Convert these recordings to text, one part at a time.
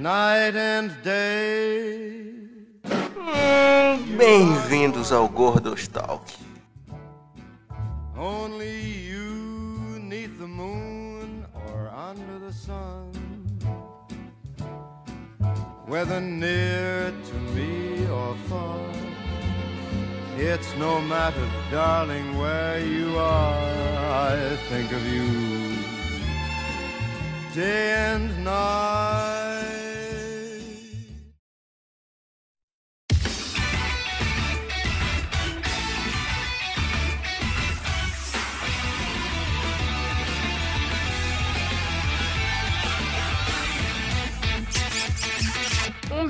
night and day. Hum, Bem-vindos ao. Only you neath the moon or under the sun. Whether near to me or far. It's no matter, darling, where you are. I think of you day and night.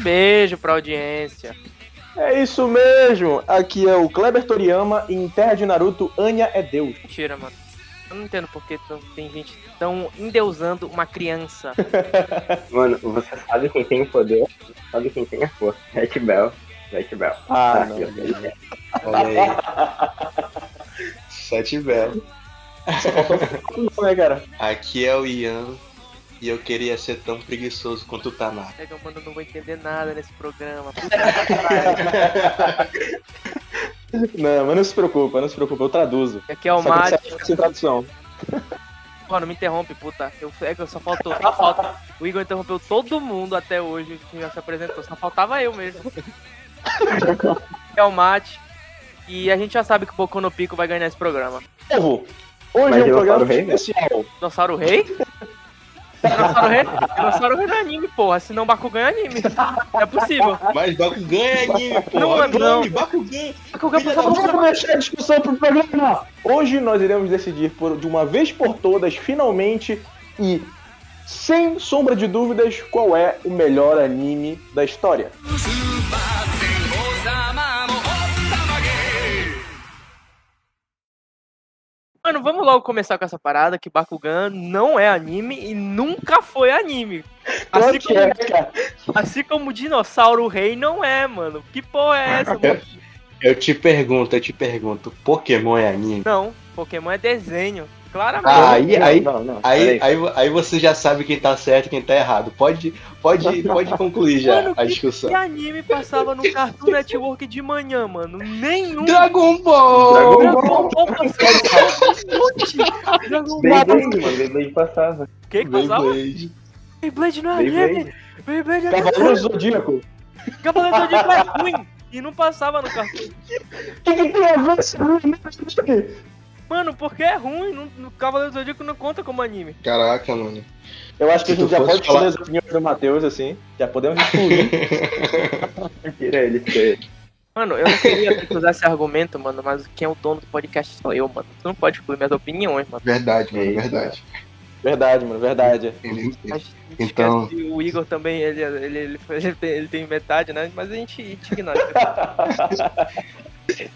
Beijo pra audiência. É isso mesmo. Aqui é o Kleber Toriyama e em Terra de Naruto, Anya é Deus. Mentira, mano. Eu não entendo por que tão- tem gente tão endeusando uma criança. Mano, você sabe quem tem o poder? Sabe quem tem a força? Red Bell. Red Bell. Ah, aqui, não. Olha aí. Sete velho. Não, né, cara? Aqui é o Ian e eu queria ser tão preguiçoso quanto o Tanaka. Pega, mano, eu não vou entender nada nesse programa. Não, mas não se preocupa, não se preocupa, eu traduzo. Aqui é o Mate. sem tradução. Pô, não me interrompe, puta. Eu, é que só faltou, só falta. O Igor interrompeu todo mundo até hoje que já se apresentou. Só faltava eu mesmo. é o Mate. E a gente já sabe que o Boku no Pico vai ganhar esse programa. Povo, hoje Mas é um programa Dinossauro Rei, né? especial. Dinossauro Rei? Dinossauro Rei? Dinossauro Rei não é anime, porra. Senão o Bakugan é anime. Não é possível. Mas Bakugan é anime, pô. Não, o não. Bakugan. Bakugan, por Vamos favor. começar a discussão pro programa. Hoje nós iremos decidir por, de uma vez por todas, finalmente e sem sombra de dúvidas, qual é o melhor anime da história. Mano, vamos logo começar com essa parada que Bakugan não é anime e nunca foi anime. Claro Assim como, é, cara. assim como o Dinossauro Rei não é, mano. Que porra é essa, mano? Eu te pergunto, eu te pergunto, Pokémon é anime? Não, Pokémon é desenho. Claramente. Ah, aí, aí, Não, não. aí, aí, aí você já sabe quem tá certo e quem tá errado. Pode, pode, pode concluir já Mano, a discussão. Que anime passava no Cartoon Network de manhã, mano? Nenhum. Dragon Ball! Dragon Dragon Ball passava. Dragon Ball. Beyblade, mano. Beyblade passava. O que que passava? Beyblade. Beyblade não é anime. Beyblade. É Cavaleiro. Zodíaco. Cavaleiro Zodíaco é ruim. E não passava no Cartoon. O que, que tem a ver? Mano, porque é ruim. Não, no Cavaleiro do Zodíaco não conta como anime. Caraca, mano. Eu acho que a gente já pode falar- escolher as opiniões do Matheus, assim. Já podemos excluir. Tira ele, tira ele. Mano, eu não queria usar esse argumento, mano, mas quem é o dono do podcast sou eu, mano. Tu não pode excluir minhas opiniões, mano. Verdade, mano, Eita. verdade. verdade, mano, verdade. Ele- A gente Então- esquece que o Igor também, ele, ele, ele, ele tem, ele tem metade, né? Mas a gente, a gente ignora.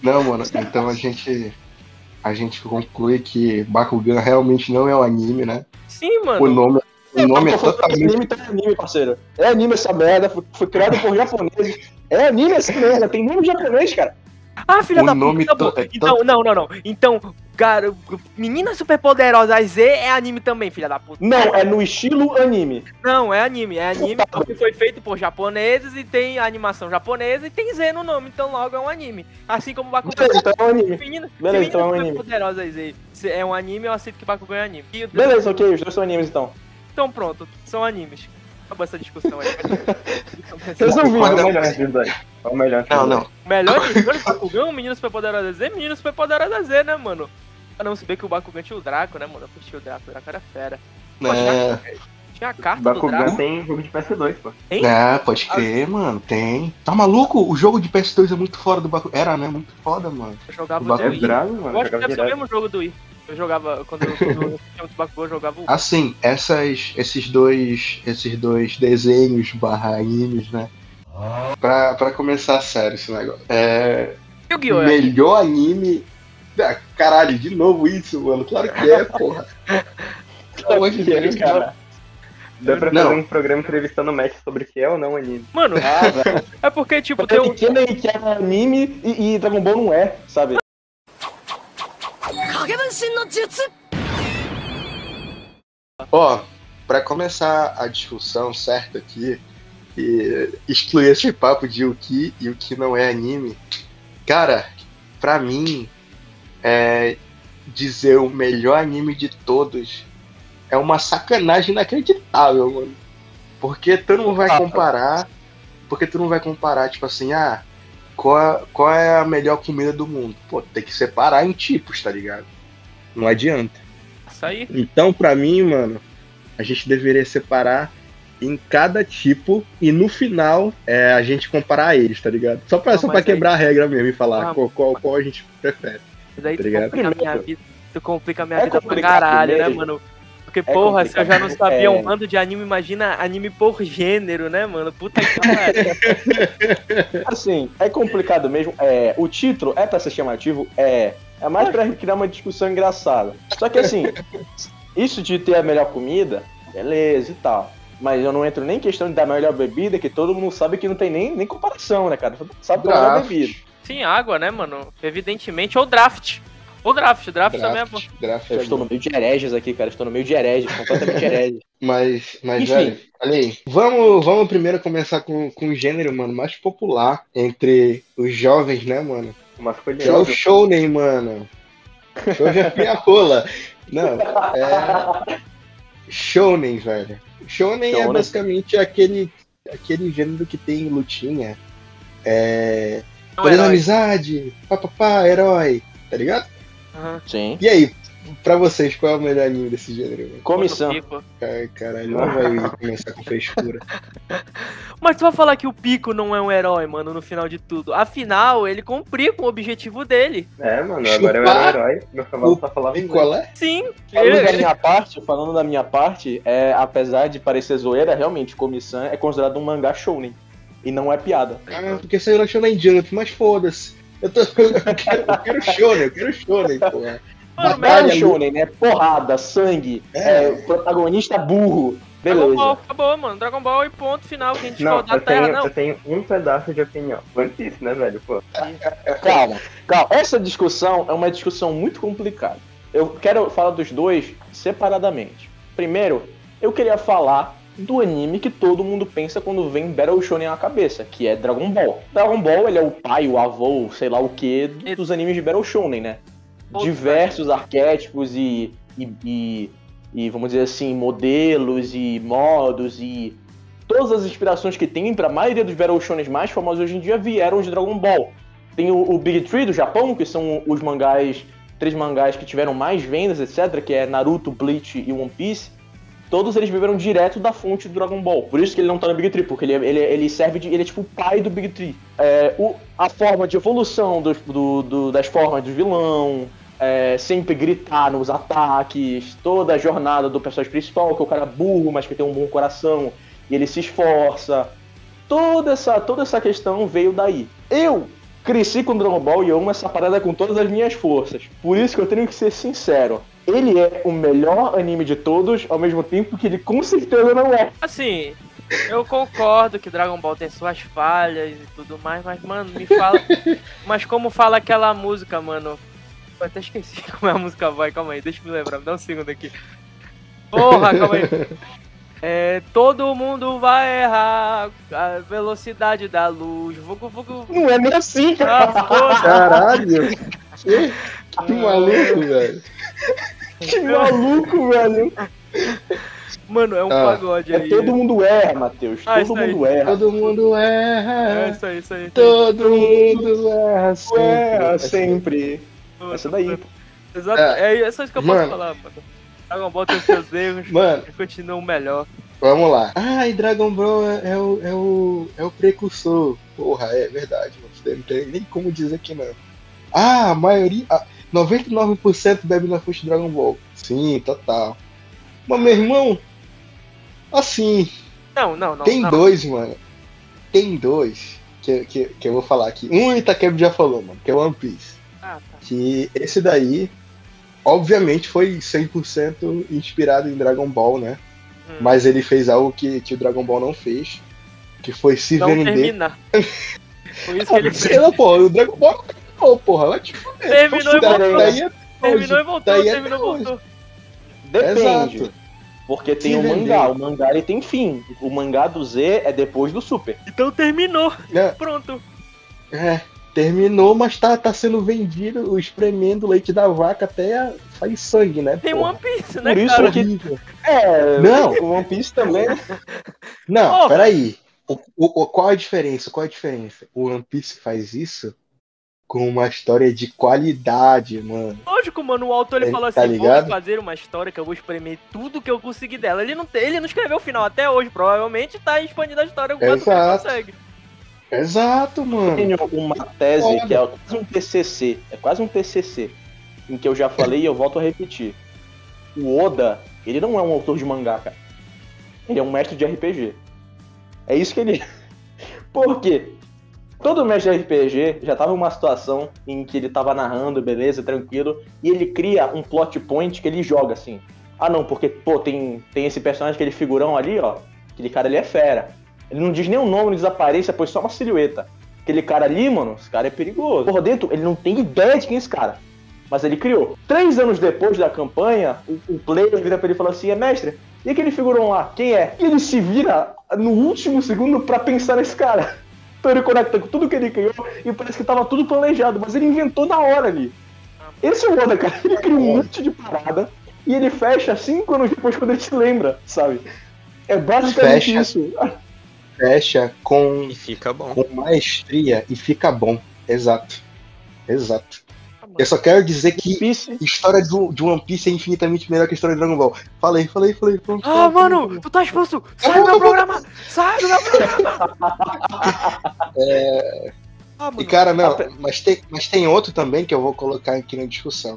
Não, mano, então a gente. A gente conclui que Bakugan realmente não é um anime, né? Sim, O mano. nome, o nome é totalmente. anime, tá anime, parceiro. É anime essa merda, foi, foi criado por japoneses. É anime essa merda, tem nome japonês, cara. Ah, filha o da nome puta. tá é Então, não, não, não. Então, cara, Menina Superpoderosa Z é anime também, filha da puta. Não, é no estilo anime. Não, é anime. É anime porque foi feito por japoneses e tem animação japonesa e tem Z no nome. Então logo é um anime. Assim como Bakugan. Beleza, então é um anime. Menina, Beleza, então é um anime. Superpoderosa Z se é um anime, eu aceito que Bakugan é anime. E Beleza, ok, os dois são animes então. Então pronto, são animes. Acabou essa discussão aí. Resolvi. Qual é o melhor dois? Qual é o melhor Não, não. Melhor anime do Bakugan, Menino Superpoderosa Z, Menino Superpoderosa Z, né, mano? Ah, não, se bem que o Bakugan tinha o Draco, né, mano? Eu curti o Draco, o Draco era fera. É, Tinha a carta do Bakugan Draco. tem jogo de PS2, pô. Hein? é, pode crer, mano, tem. Tá maluco? O jogo de PS2 é muito fora do Bakugan. Era, né? Muito foda, mano. Eu jogava O Bakugan É bravo, Eu mano. acho que deve ser o mesmo jogo do Wii. Eu jogava, quando eu, tinha eu jogava o Assim, essas, esses dois, esses dois desenhos barra animes, né? Pra, pra começar sério esse negócio. É. Yu-Gi-Oh! é Melhor anime. Ah, caralho, de novo isso, mano. Claro que é, porra. Pelo amor de Deus, cara. Dá pra Não. fazer um programa entrevistando o Matt sobre o que é ou não anime. Mano, Ah, é porque, tipo, tem Tem um. que que é anime e, e Dragon Ball não é, sabe? Ó, pra começar a discussão certa aqui, e excluir esse papo de o que e o que não é anime. Cara, pra mim, é, dizer o melhor anime de todos é uma sacanagem inacreditável, mano. Porque tu não vai comparar. Porque tu não vai comparar, tipo assim, ah, qual é, qual é a melhor comida do mundo? Pô, tem que separar em tipos, tá ligado? Não adianta. Isso aí. Então, pra mim, mano, a gente deveria separar em cada tipo e no final é, a gente comparar eles, tá ligado? Só pra, Não, só pra aí- quebrar a regra mesmo e falar Ah, qual, qual, qual a gente prefere. Mas aí Tá tu ligado? complica a minha vida. Tu complica a minha É vida pra complicado caralho, né, mano? Porque, porra, se eu já não complicado, sabia é. um bando de anime, imagina anime por gênero, né, mano? Puta que pariu. Assim, é complicado mesmo. É, o título é pra ser chamativo? É. É mais pra criar uma discussão engraçada. Só que assim, isso de ter a melhor comida, beleza e tal. Mas eu não entro nem em questão de dar a melhor bebida, que todo mundo sabe que não tem nem, nem comparação, né, cara? Todo mundo sabe que é a melhor Draft. bebida. Sim, água, né, mano? Evidentemente. Ou draft. Ou draft. Draft, também é bom. Draft, draft Eu é estou bom. no meio de hereges aqui, cara. Estou no meio de hereges, completamente hereges. Mas, mas Enfim. velho, olha aí. Vamos, vamos primeiro começar com, com o gênero, mano, mais popular entre os jovens, né, mano? Masculino. É o shounen, mano. Shounen é minha rola. Não, é... Shounen, velho. Shounen é basicamente aquele, aquele gênero que tem lutinha. É... Da herói. amizade, papapá, herói, tá ligado? Sim. E aí, pra vocês, qual é o melhor anime desse gênero? Comissão. Ai, caralho, não vai começar com frescura. Mas tu vai falar que o Pico não é um herói, mano, no final de tudo. Afinal, ele cumpriu com o objetivo dele. É, mano, agora eu Chupar era herói. Meu cavalo o tá falando. E qual é? Sim. Falando ele- da minha parte, falando da minha parte, é, apesar de parecer zoeira, realmente, Comissão é considerado um mangá shounen. E não é piada. Ah, porque saiu na Shonen Jump, mas foda-se. Eu, tô... eu, quero, eu quero Shonen, eu quero Shonen, porra. Mano, Batalha, É shounen, né? Porrada, sangue, É. é, protagonista burro. Dragon Beleza. Ball, acabou, mano. Dragon Ball e ponto final. Quem discordar tá errado, não. eu tenho um pedaço de opinião. One Piece, né, velho? Pô. Calma, calma. Essa discussão é uma discussão muito complicada. Eu quero falar dos dois separadamente. Primeiro, eu queria falar do anime que todo mundo pensa quando vem Battle Shonen na cabeça, que é Dragon Ball. Dragon Ball, ele é o pai, o avô, sei lá o que, dos animes de Battle Shonen, né? Diversos arquétipos e, e, e, e, vamos dizer assim, modelos e modos e todas as inspirações que tem pra maioria dos Battle Shonen mais famosos hoje em dia vieram de Dragon Ball. Tem o, o Big Three do Japão, que são os mangás, três mangás que tiveram mais vendas, etc., que é Naruto, Bleach e One Piece. Todos eles beberam direto da fonte do Dragon Ball. Por isso que ele não tá no Big Tree, porque ele, ele, ele serve de. Ele é tipo o pai do Big Tree. É, o, a forma de evolução dos- do, do- das formas do vilão, é, sempre gritar nos ataques, toda a jornada do personagem principal, que é o cara burro, mas que tem um bom coração, e ele se esforça. Toda essa, toda essa questão veio daí. Eu cresci com Dragon Ball e eu amo essa parada com todas as minhas forças. Por isso que eu tenho que ser sincero. Ele é o melhor anime de todos, ao mesmo tempo que ele com certeza não é. Assim, eu concordo que Dragon Ball tem suas falhas e tudo mais, mas, mano, me fala. mas como fala aquela música, mano? Eu até esqueci como é a música vai, calma aí, deixa eu me lembrar, me dá um segundo aqui. Porra, calma aí. É, todo mundo vai errar a velocidade da luz. Vugu, vugu. Não é nem assim, cara. Ah. Caralho! Que, que maluco, velho. Que maluco, velho. Mano, é um Ah, pagode É aí. todo mundo erra, Matheus. Ah, todo isso aí. mundo erra. Todo mundo É erra. isso aí, isso aí. Todo mundo erra sempre. Erra sempre. Essa daí. Exato, é, é só isso que eu Mano. posso falar, mano. Dragon Ball tem seus erros, Mano, mas continua o melhor. vamos lá. Ai, Dragon Ball é, é o, é, o, é o precursor. Porra, é verdade. Não tem nem como dizer que não. Ah, a maioria. ah, 99% bebe na fonte Dragon Ball. Sim, total. Mas, meu irmão, assim, Não, não, não. tem não. dois, mano. Tem dois que, que, que eu vou falar aqui. Um Itakebi já falou, mano, que é One Piece. Ah, tá. Que esse daí, obviamente, foi 100% inspirado em Dragon Ball, né? Hum. Mas ele fez algo que, que o Dragon Ball não fez, que foi se não vender. terminar. Foi isso que ele Sei fez. lá, porra, o Dragon Ball terminou, porra. Vai te fuder. Terminou e voltou. daí é Terminou e voltou, daí é terminou e voltou. Depende. Exato. Porque tem o vendeu. mangá. O mangá ele tem fim. O mangá do Z é depois do Super. Então terminou. É, Pronto. é, terminou, mas tá, tá sendo vendido, o espremendo o leite da vaca até a- sair sangue, né? Tem porra? One Piece, né, Por isso cara? que-. É, Não. o One Piece também. Não, Porra. peraí. O, o, o- qual a diferença? Qual a diferença? O One Piece faz isso com uma história de qualidade, mano. Lógico, mano, o autor ele Ele falou tá assim: ligado? vou fazer uma história que eu vou espremer tudo que eu conseguir dela. Ele não, ele não escreveu o final até hoje, provavelmente tá expandindo a história o quanto que ele consegue. Exato, mano. tenho uma tese Foda. que é quase um TCC, é quase um TCC, em que eu já falei e eu volto a repetir. O Oda, ele não é um autor de mangá, cara. Ele é um mestre de RPG. É isso que ele. Por quê? Todo mestre de RPG já tava em uma situação em que ele tava narrando, beleza, tranquilo, e ele cria um plot point que ele joga assim. Ah não, porque, pô, tem, tem esse personagem, aquele figurão ali, ó. Aquele cara ali é fera. Ele não diz nem o nome, não aparência, pois só uma silhueta. Aquele cara ali, mano, esse cara é perigoso. Por dentro, ele não tem ideia de quem é esse cara. Mas ele criou. Três anos depois da campanha, o, o player vira pra ele e fala assim: é mestre, e aquele figurão lá, quem é? E ele se vira no último segundo pra pensar nesse cara. Então ele conecta com tudo que ele criou e parece que tava tudo planejado, mas ele inventou na hora ali. Esse é o Oda, cara. Ele cria um monte de parada e ele fecha cinco anos depois quando ele se lembra, sabe? É basicamente Fecha. isso. Fecha com, E fica bom. com maestria e fica bom. Exato. Exato. Ah, mano. Eu só quero dizer que a história do, de One Piece é infinitamente melhor que a história de Dragon Ball. Falei, falei, falei. Pronto, Ah, mano, tu tá expulso! Sai do meu programa! Sai do meu programa! Ah, mano. E cara, não, mas tem, mas tem outro também que eu vou colocar aqui na discussão.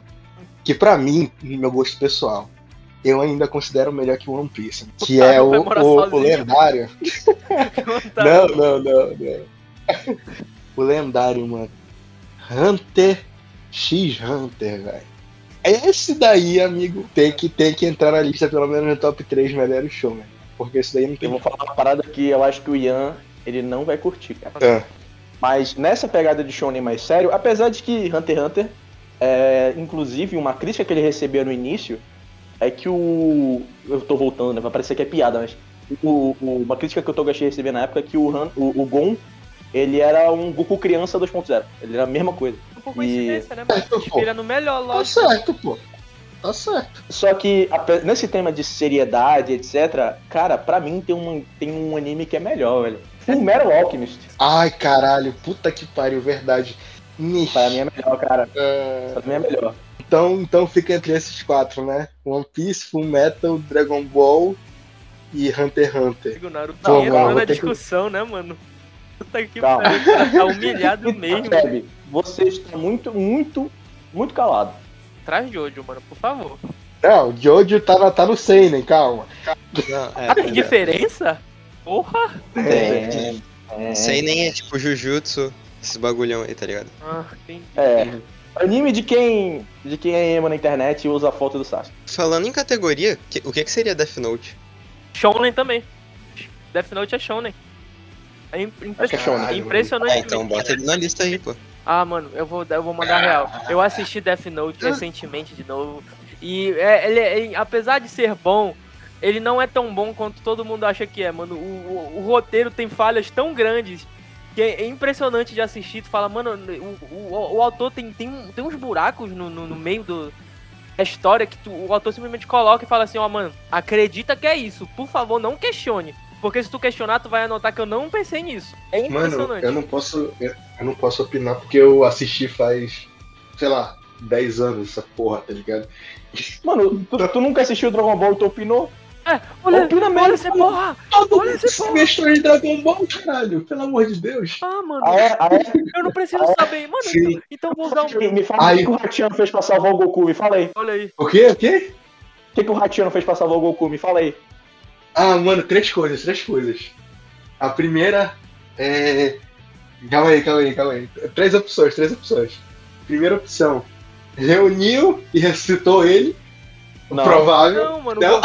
Que pra mim, no meu gosto pessoal, eu ainda considero melhor que o One Piece. Que é o, o, o lendário. Não, não, não, não. O lendário, mano. Hunter x Hunter, velho. Esse daí, amigo, tem que, tem que entrar na lista, pelo menos no top 3 melhores show, né? Porque esse daí não Eu tem. vou falar uma parada que eu acho que o Ian, ele não vai curtir, cara. Ah, Mas nessa pegada de shonen mais sério, apesar de que Hunter x Hunter, é, inclusive uma crítica que ele recebeu no início, é que o... Eu tô voltando, né? Vai parecer que é piada, mas... O, o- uma crítica que o Togashi recebeu na época é que o, Han- o, o Gon, ele era um Goku criança 2.0. Ele era a mesma coisa. Por coincidência, né, mano? Pô, Inspira no melhor, tá lógico. certo, pô. Tá certo. Só que nesse tema de seriedade, etc., cara, pra mim tem um, tem um anime que é melhor, velho. Full Metal Alchemist. Ai, caralho, puta que pariu, verdade. Ixi, Pra mim é melhor, cara. ah, Pra mim é melhor. então, então fica entre esses quatro, né? One Piece, Full Metal, Dragon Ball e Hunter x Hunter. O Naruto Pô, entrou mano, na ter que- discussão, né, mano? Puta que pariu, tá humilhado mesmo. Percebe? Você está muito, muito, muito calado. Traz Jojo, mano, por favor. Não, o Jojo tá, tá no Seinen, calma. Não, é, Ah, tem é, diferença? Porra! Tem. É, Isso aí nem é tipo Jujutsu, esse bagulhão aí, tá ligado? Ah, entendi. é. Anime de quem, de quem é emo na internet e usa a foto do Sasuke. Falando em categoria, que- o que, que seria Death Note? Shonen também. Death Note é Shonen. É imp- impre- Acho que é shonen. é impressionante. Ah, então bota ele na lista aí, pô. Ah, mano, eu vou, eu vou mandar real. Eu assisti Death Note recentemente de novo. E é, ele, é- ele- apesar de ser bom, ele não é tão bom quanto todo mundo acha que é, mano. O, o- o roteiro tem falhas tão grandes que é impressionante de assistir. Tu fala, mano, o, o, o autor tem, tem, tem uns buracos no, no, no meio do, da história que tu- o autor simplesmente coloca e fala assim, ó, mano, acredita que é isso. Por favor, não questione. Porque se tu questionar, tu vai anotar que eu não pensei nisso. É Mano, impressionante. eu não posso. Eu, não posso opinar porque eu assisti faz, sei lá, 10 anos essa porra, tá ligado? Mano, tu, tu nunca assistiu Dragon Ball e tu opinou? Olha, Opina mesmo, olha essa porra! Todo Olha esse porra! de Dragon Ball, caralho, pelo amor de Deus. Ah, mano, Ah, é? Ah, é? eu não preciso saber. Mano, Sim. então, então vou usar um. Me, me fala o Aí. que que o Hatiano fez pra salvar o Goku, me fala aí. Olha aí. O quê? O quê? O que, que o Hatiano fez pra salvar o Goku, me fala aí. Ah, mano, três coisas, três coisas. A primeira é. Calma aí, calma aí, calma aí. Três opções, três opções. Primeira opção. Reuniu e ressuscitou ele. Não. Provável. Não, mano. Não.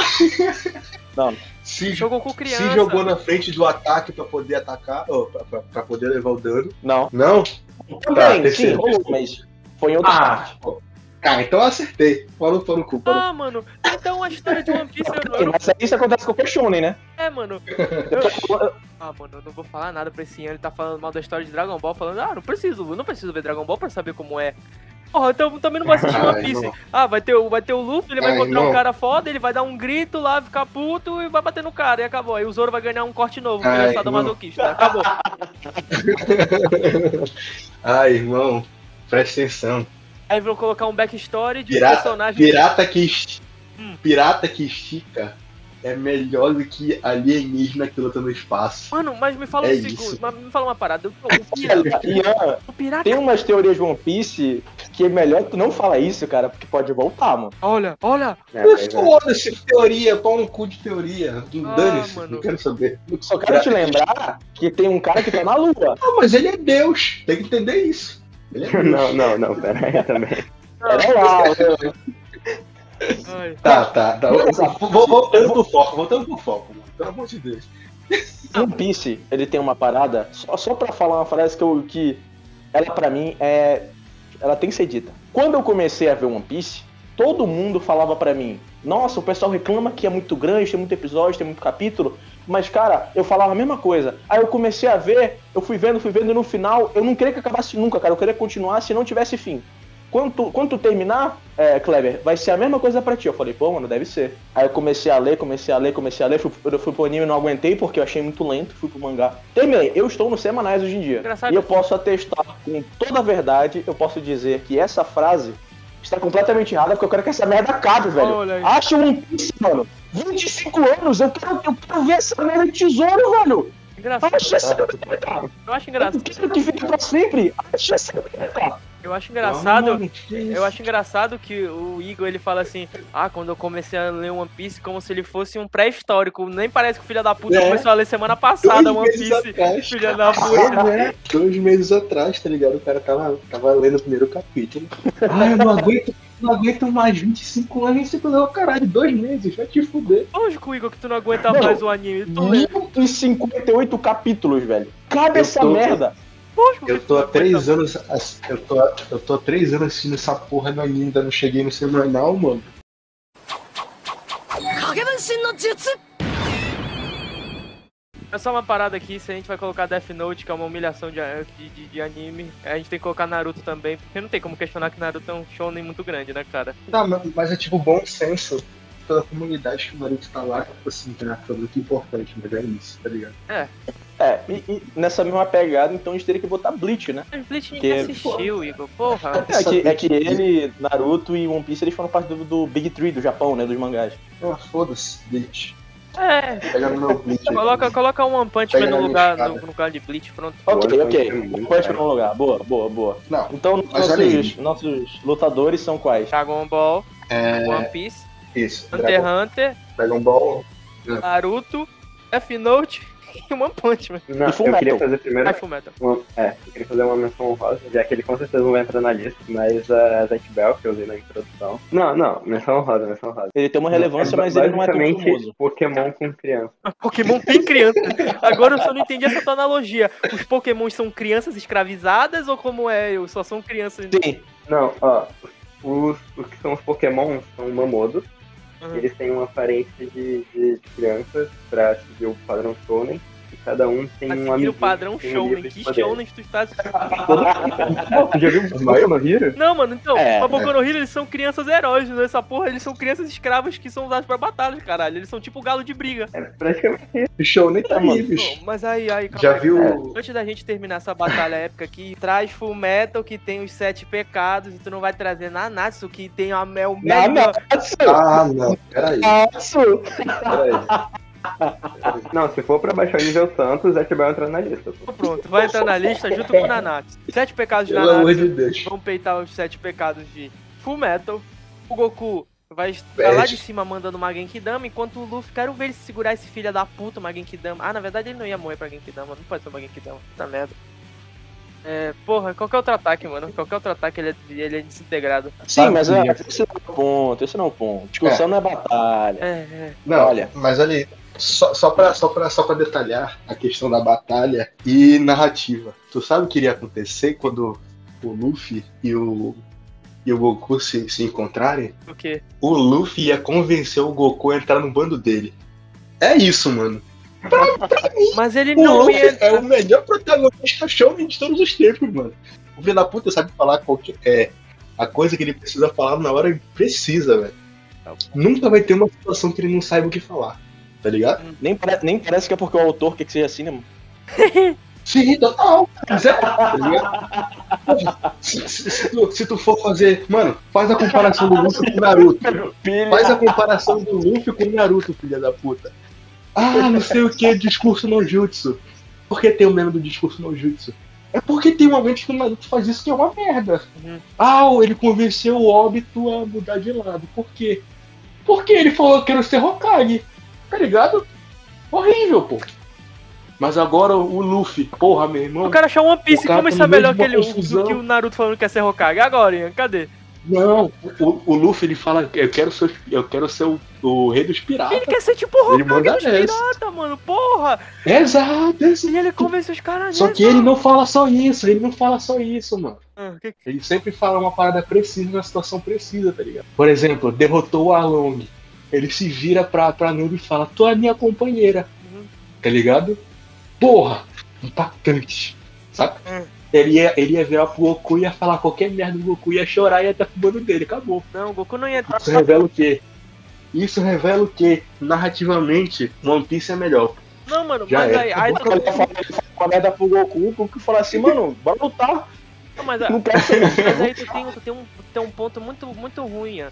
Não. Se, Jogou com criança. se jogou na frente do ataque pra poder atacar, ou pra, pra- pra poder levar o dano. Não. Não? Também, sim, rolou, terceiro. mas foi em outra parte. Ah, então eu acertei. Fora no, no cu. Fora. Ah, mano, então a história de One Piece eu, eu não. Mas isso acontece com o Shonen, né? É, mano. eu- Ah, mano, eu não vou falar nada pra esse ano. Ele tá falando mal da história de Dragon Ball, falando, ah, não preciso, eu não preciso ver Dragon Ball pra saber como é. Porra, então eu também não vou assistir Ai, One Piece. Ah, vai ter, o- vai ter o Luffy, ele vai Ai, encontrar um irmão. cara foda, ele vai dar um grito lá, ficar puto e vai bater no cara, e acabou. Aí o Zoro vai ganhar um corte novo, ele é Ai, sadomasoquista. Acabou. Ai, irmão, presta atenção. Aí vão colocar um backstory de Pirata, personagem. pirata que esti- Hum. pirata que estica é melhor do que alienígena que luta no espaço. Mano, mas me fala É um isso. segundo, mas me fala uma parada. O, o pirata, Ian, o pirata tem umas teorias de One Piece que é melhor tu não falar isso, cara, porque pode voltar, mano. Olha, olha. É, é. Foda-se, teoria, pau no cu de teoria. Ah, Dane-se, mano. não quero saber. Só quero te lembrar que tem um cara que tá na lua. Ah, mas ele é Deus, tem que entender isso. É. Não, não, não, pera aí também. Era lá, né? Tá, tá, tá. Voltando pro foco, voltando pro foco, mano. Pelo amor de Deus. One Piece, ele tem uma parada, só, só pra falar uma frase que, eu, que ela pra mim é. Ela tem que ser dita. Quando eu comecei a ver One Piece, todo mundo falava pra mim: Nossa, o pessoal reclama que é muito grande, tem muito episódio, tem muito capítulo. Mas, cara, eu falava a mesma coisa. Aí eu comecei a ver, eu fui vendo, fui vendo, e no final, eu não queria que acabasse nunca, cara. Eu queria continuar se não tivesse fim. Quando tu, quando tu terminar, é, Kleber, vai ser a mesma coisa pra ti. Eu falei, pô, mano, deve ser. Aí eu comecei a ler, comecei a ler, comecei a ler. Fui, eu fui pro anime, não aguentei porque eu achei muito lento. Fui pro mangá. Terminei. Eu estou nos semanais hoje em dia. Engraçado. E eu posso atestar com toda a verdade, eu posso dizer que essa frase está completamente errada porque eu quero que essa merda acabe, velho. Acha One Piece, mano. 25 anos, eu quero, eu quero ver essa merda de tesouro, velho. Engraçado. Acha essa merda. Eu acho Eu engraçado. quero que fique pra sempre. Acha essa merda. Eu acho engraçado. Eu acho engraçado que o Igor ele fala assim: Ah, quando eu comecei a ler One Piece, como se ele fosse um pré-histórico. Nem parece que o filho da puta É. começou a ler semana passada Dois One meses Piece. atrás. Filha da puta. É, dois meses atrás, tá ligado? O cara tava, tava lendo o primeiro capítulo. Ah, eu não aguento, não aguento mais 25 anos e você falou, caralho, dois meses, vai te fuder. Lógico, Igor, que tu não aguenta Não. mais o anime. Tu lê. 158 capítulos, velho. Cabe Eu essa tô- merda. Eu tô não há três anos. Eu tô, eu tô há três anos assistindo essa porra do anime, ainda não cheguei no semanal, mano. É só uma parada aqui, se a gente vai colocar Death Note, que é uma humilhação de, de, de- de anime, a gente tem que colocar Naruto também, porque não tem como questionar que Naruto é um shonen muito grande, né, cara? Mas, mas é tipo bom senso pela comunidade que o Naruto tá lá, tipo assim, tá, foi muito importante, mas é isso, tá ligado? É, e, e nessa mesma pegada, então a gente teria que botar Bleach, né? Mas Bleach ninguém Que- assistiu, Igor, porra. É que, é que ele, Naruto e One Piece, eles foram parte do, do Big Three do Japão, né? Dos mangás. Ah, foda-se, Bleach. É, Pega no meu Bleach. aí. coloca, coloca um One Punch Man no lugar, no, no lugar de Bleach, pronto. Ok, One ok. Punch Man é no lugar. Boa, boa, boa. Não, Então, nossos, nossos lutadores são quais? Dragon Ball, é. One Piece, Isso. Hunter x Dragon, Hunter, Dragon Ball. Naruto, Death Note e One Punch Man. Não, E Full eu queria Metal. fazer primeiro. Ai, Fullmetal. Uma, é, eu queria fazer uma menção honrosa, já que ele com certeza não vai entrar na lista, mas a Zach Bell, que eu vi na introdução. Não, não, menção honrosa, menção honrosa. Ele tem uma relevância, mas ele não é tão basicamente famoso. Pokémon com criança. Pokémon tem criança. Agora eu só não entendi essa tua analogia. Os Pokémons são crianças escravizadas ou como é? Eu só são crianças. Sim. Não, ó, os, os que são os Pokémon são mamodos, Uhum. eles têm uma aparência de, de, de crianças pra seguir o padrão Shonen, cada um tem Pra um amigo. o padrão tem um de Que poder. shounen tu estás... Pô, tu já viu o Boku no Hero? Não, mano, então, É, a Boku no Hero eles são crianças heróis, né? Essa porra, eles são crianças escravas que são usadas pra batalhas, caralho. Eles são tipo galo de briga. É praticamente O show nem tá É, mano. aí, bicho. Mas aí, aí, calma Já aí. viu. Antes da gente terminar essa batalha épica aqui, traz Full Metal que tem os sete pecados e tu não vai trazer Nanatsu que tem a mel Não, melhor. Natsu! Ah, não, peraí. Natsu! peraí. Não, se for pra baixar o nível Santos, Zach Bell entra na lista. pô. Pronto, vai entrar na lista junto com o Nanatsu. Sete pecados de Pelo amor Nanatsu de Deus. vão peitar os sete pecados de Full Metal. O Goku vai estar lá de cima mandando uma Genkidama, enquanto o Luffy, quero ver ele segurar esse filho da puta, uma Genkidama. Ah, na verdade ele não ia morrer pra Genkidama, não pode ser uma Genkidama, puta merda. É, porra, qualquer outro ataque, mano. Qualquer outro ataque ele é, ele é desintegrado. Sim, mas é, esse não é o ponto, esse não é o ponto. Discussão não é batalha. É, é. Não, Olha. mas olha aí, só, só, pra, só, pra, só pra detalhar a questão da batalha e narrativa. Tu sabe o que iria acontecer quando o Luffy e o, e o Goku se, se encontrarem, O quê? o Luffy ia convencer o Goku a entrar no bando dele. É isso, mano. Mas ele O não Luffy ia. é o melhor protagonista shonen de todos os tempos, mano. O filho da puta sabe falar qualquer, é, a coisa que ele precisa falar na hora que precisa, velho. Nunca vai ter uma situação que ele não saiba o que falar, tá ligado? Nem, pare- nem parece que é porque o autor quer que seja assim, né, mano? Sim, total. Mas é, tá ligado? Se, se- se tu, se tu for fazer. Mano, faz a comparação do Luffy com o Naruto. Faz a comparação do Luffy com o Naruto, filha da puta. Ah, não sei o que, discurso no jutsu. Por que tem o meme do discurso no jutsu? É porque tem momentos que o Naruto faz isso que é uma merda. Uhum. Ah, ele convenceu o Obito a mudar de lado. Por quê? Porque ele falou que quero ser Hokage. Tá ligado? Horrível, pô. Mas agora o Luffy, porra, meu irmão. O cara achou One Piece como tá isso é no meio melhor que, ele, confusão. do que o Naruto falando que quer ser Hokage. Agora, Ian, cadê? Não, o, o Luffy ele fala, eu quero ser, eu quero ser o, o rei dos piratas. Ele quer ser tipo o Hokage manda dos piratas, mano. Porra! Exato, exato. E ele convence os caras Só que ele não fala só isso, ele não fala só isso, mano. Ah, que- Ele sempre fala uma parada precisa na situação precisa, tá ligado? Por exemplo, derrotou o Along. Ele se vira pra, pra Nube e fala, tu é minha companheira. Uhum. Tá ligado? Porra! Impactante. Saca? Hum. Ele ia, ele ia virar pro Goku e ia falar qualquer merda do Goku, ia chorar e ia estar fumando dele, acabou. Não, o Goku não ia. Isso revela o quê? Isso revela o quê? Narrativamente, One Piece é melhor. Não, mano, Já mas era. aí. aí Aí ele fala com a merda pro Goku, o Goku fala assim, mano, bora lutar. não, mas, Não mas aí tu tem, tu tem, um, tu tem um ponto muito, muito ruim.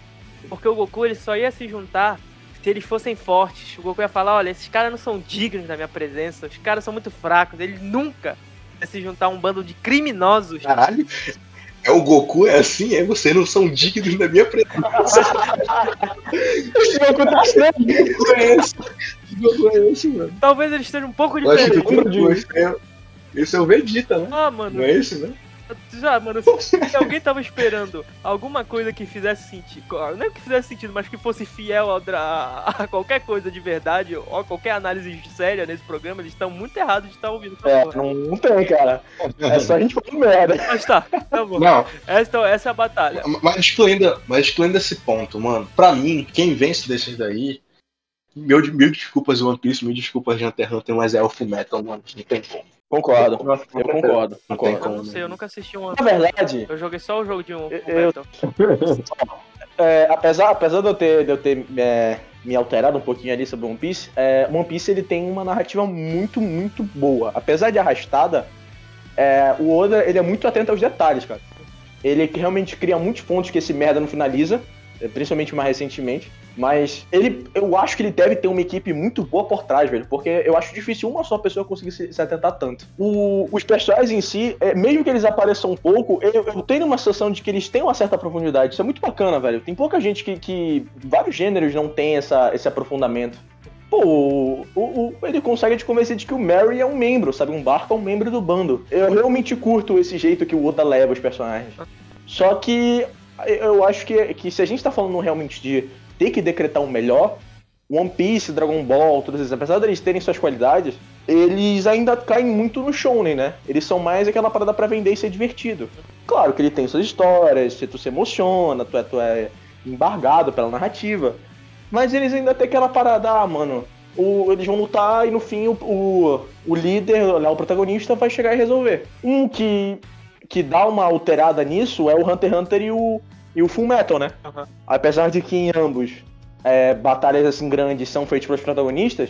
Porque o Goku ele só ia se juntar se eles fossem fortes. O Goku ia falar, olha, esses caras não são dignos da minha presença, os caras são muito fracos. Ele nunca ia se juntar a um bando de criminosos. Caralho. É o Goku, é assim, é vocês não são dignos da minha presença. Esse Goku tá estranho. Que Goku é esse? Que Goku é esse, mano? Talvez eles estejam um pouco Eu acho que o diferentes. Goku esse é, esse é o Vegeta, né? Ah, mano, Não é esse, né? Já, mano, se, alguém tava esperando alguma coisa que fizesse sentido, não é que fizesse sentido, mas que fosse fiel ao dra- a qualquer coisa de verdade, ou a qualquer análise séria nesse programa, eles estão muito errados de estar ouvindo essa É, não, não tem, cara. É só a gente falando merda. Mas tá, tá bom. Não, Essa, essa é a batalha. mas excluindo, mas excluindo esse ponto, mano. Pra mim, quem vence desses daí. Mil, mil desculpas One Piece, mil desculpas Hunter x Hunter, mas é o Fullmetal, mano. Não tem como. Concordo. Nossa, Eu concordo, Não tem Eu concordo. não sei, eu nunca assisti um. Na verdade, Eu joguei só o jogo de um. Eu- é, apesar, apesar de eu ter, de eu ter é, me alterado um pouquinho ali sobre One Piece, é, One Piece ele tem uma narrativa muito, muito boa. Apesar de arrastada, é, o Oda ele é muito atento aos detalhes, cara. Ele realmente cria muitos pontos que esse merda não finaliza, é, principalmente mais recentemente. Mas ele, eu acho que ele deve ter uma equipe muito boa por trás, velho, porque eu acho difícil uma só pessoa conseguir se, se atentar tanto. O- os personagens em si, é, mesmo que eles apareçam um pouco, eu, eu tenho uma sensação de que eles têm uma certa profundidade. Isso é muito bacana, velho. Tem pouca gente que, que vários gêneros não tem essa, esse aprofundamento. Pô, o, o- ele consegue te convencer de que o Mary é um membro, sabe? Um barco é um membro do bando. Eu realmente curto esse jeito que o Oda leva os personagens. Só que eu acho que, que se a gente tá falando realmente de ter que decretar um melhor, One Piece, Dragon Ball, todos esses, apesar deles terem suas qualidades, eles ainda caem muito no shonen, né? Eles são mais aquela parada pra vender e ser divertido. Claro que ele tem suas histórias, tu se emociona, tu é, tu é embargado pela narrativa, mas eles ainda têm aquela parada, ah, mano, o- eles vão lutar e no fim o, o, o líder, lá, o protagonista, vai chegar e resolver. Um que, que dá uma alterada nisso é o Hunter x Hunter e o, e o Full Metal, né? Aham. Apesar de que em ambos é, batalhas assim grandes são feitas pelos protagonistas,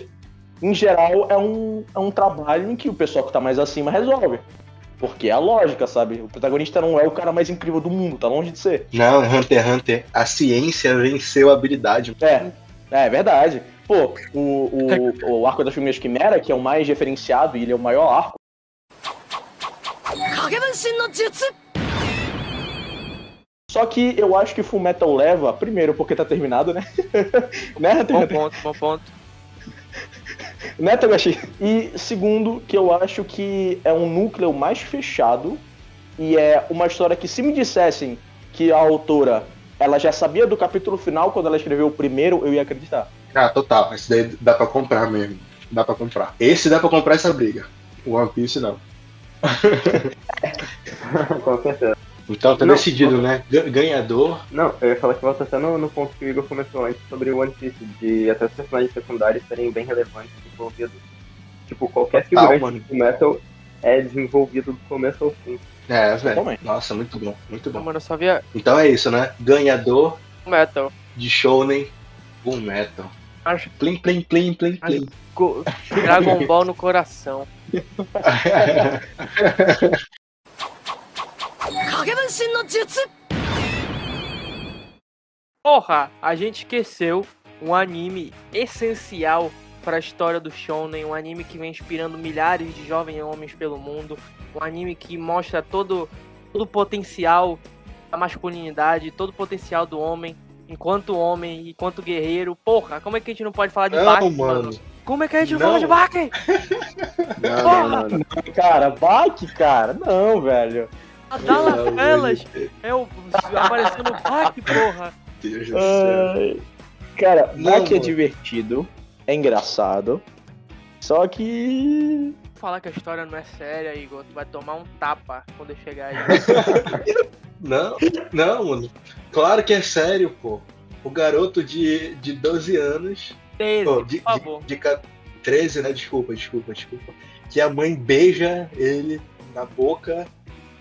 em geral é um, é um trabalho em que o pessoal que tá mais acima resolve. Porque é a lógica, sabe? O protagonista não é o cara mais incrível do mundo, tá longe de ser. Não, Hunter x Hunter, a ciência venceu a habilidade. É, é verdade. Pô, o, o, o arco das Formigas Quimera, que é o mais referenciado e ele é o maior arco, Só que eu acho que Full Metal leva, primeiro, porque tá terminado, né? né, Bom ponto, bom ponto. né, Togashi? E segundo, que eu acho que é um núcleo mais fechado e é uma história que se me dissessem que a autora ela já sabia do capítulo final quando ela escreveu o primeiro, eu ia acreditar. Ah, total. Esse daí dá pra comprar mesmo. Dá pra comprar. Esse dá pra comprar essa briga. O One Piece não. Com certeza. Então tá Não, decidido, né? Ga- Ganhador. Não, eu ia falar que volta até no, no ponto que o Igor começou antes sobre o One Piece, de até os personagens secundários serem bem relevantes e desenvolvidos. Tipo, qualquer Total, figurante mano. do Metal é desenvolvido do começo ao fim. É, velho. Nossa, muito bom, muito Não, bom. mano, eu só via Então é isso, né? Ganhador Metal. de Shounen Full Metal. Acho Plim, plim, plim, plim, plim. Go- Dragon Ball no coração. Porra, a gente esqueceu um anime essencial para a história do shonen, um anime que vem inspirando milhares de jovens homens pelo mundo, um anime que mostra todo, todo o potencial da masculinidade, todo o potencial do homem enquanto homem, enquanto guerreiro. Porra, como é que a gente não pode falar de Não, Baki, mano. mano? Como é que a gente não, Não. fala de Baki? Não, Porra! não, não, não. Cara, Baki, cara, não, velho. A amor Velas é o aparecendo Baki, porra. Deus do céu. Cara, Baki é divertido, é engraçado. Só que. Falar que a história não é séria, Igor. Tu vai tomar um tapa quando eu chegar aí. Não, não, mano. Claro que é sério, pô. O garoto de, de 12 anos. 13, pô, por de, favor. de, de ca- 13, né? Desculpa, desculpa, desculpa. Que a mãe beija ele na boca.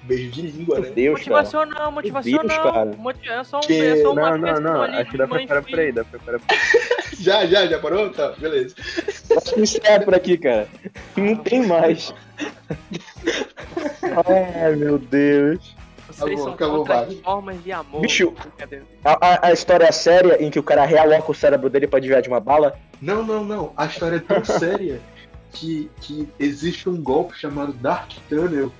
Beijo de língua, Meu né? Deus, cara. Motivacional, motivacional. Deus, cara. Moti- É só um, Que- é só uma Não, não, não. Acho que dá pra parar por aí, dá pra parar por aí. Já, já, já parou? Tá, beleza. Acho que encerra por aqui, cara. Não tem mais. Ai, meu Deus. Vocês Acabou, são acabou, contra vai. formas de amor. Bicho. A, a- a história é séria em que o cara realoca o cérebro dele pra desviar de uma bala. Não, não, não. A história é tão séria que, que existe um golpe chamado Dark Tunnel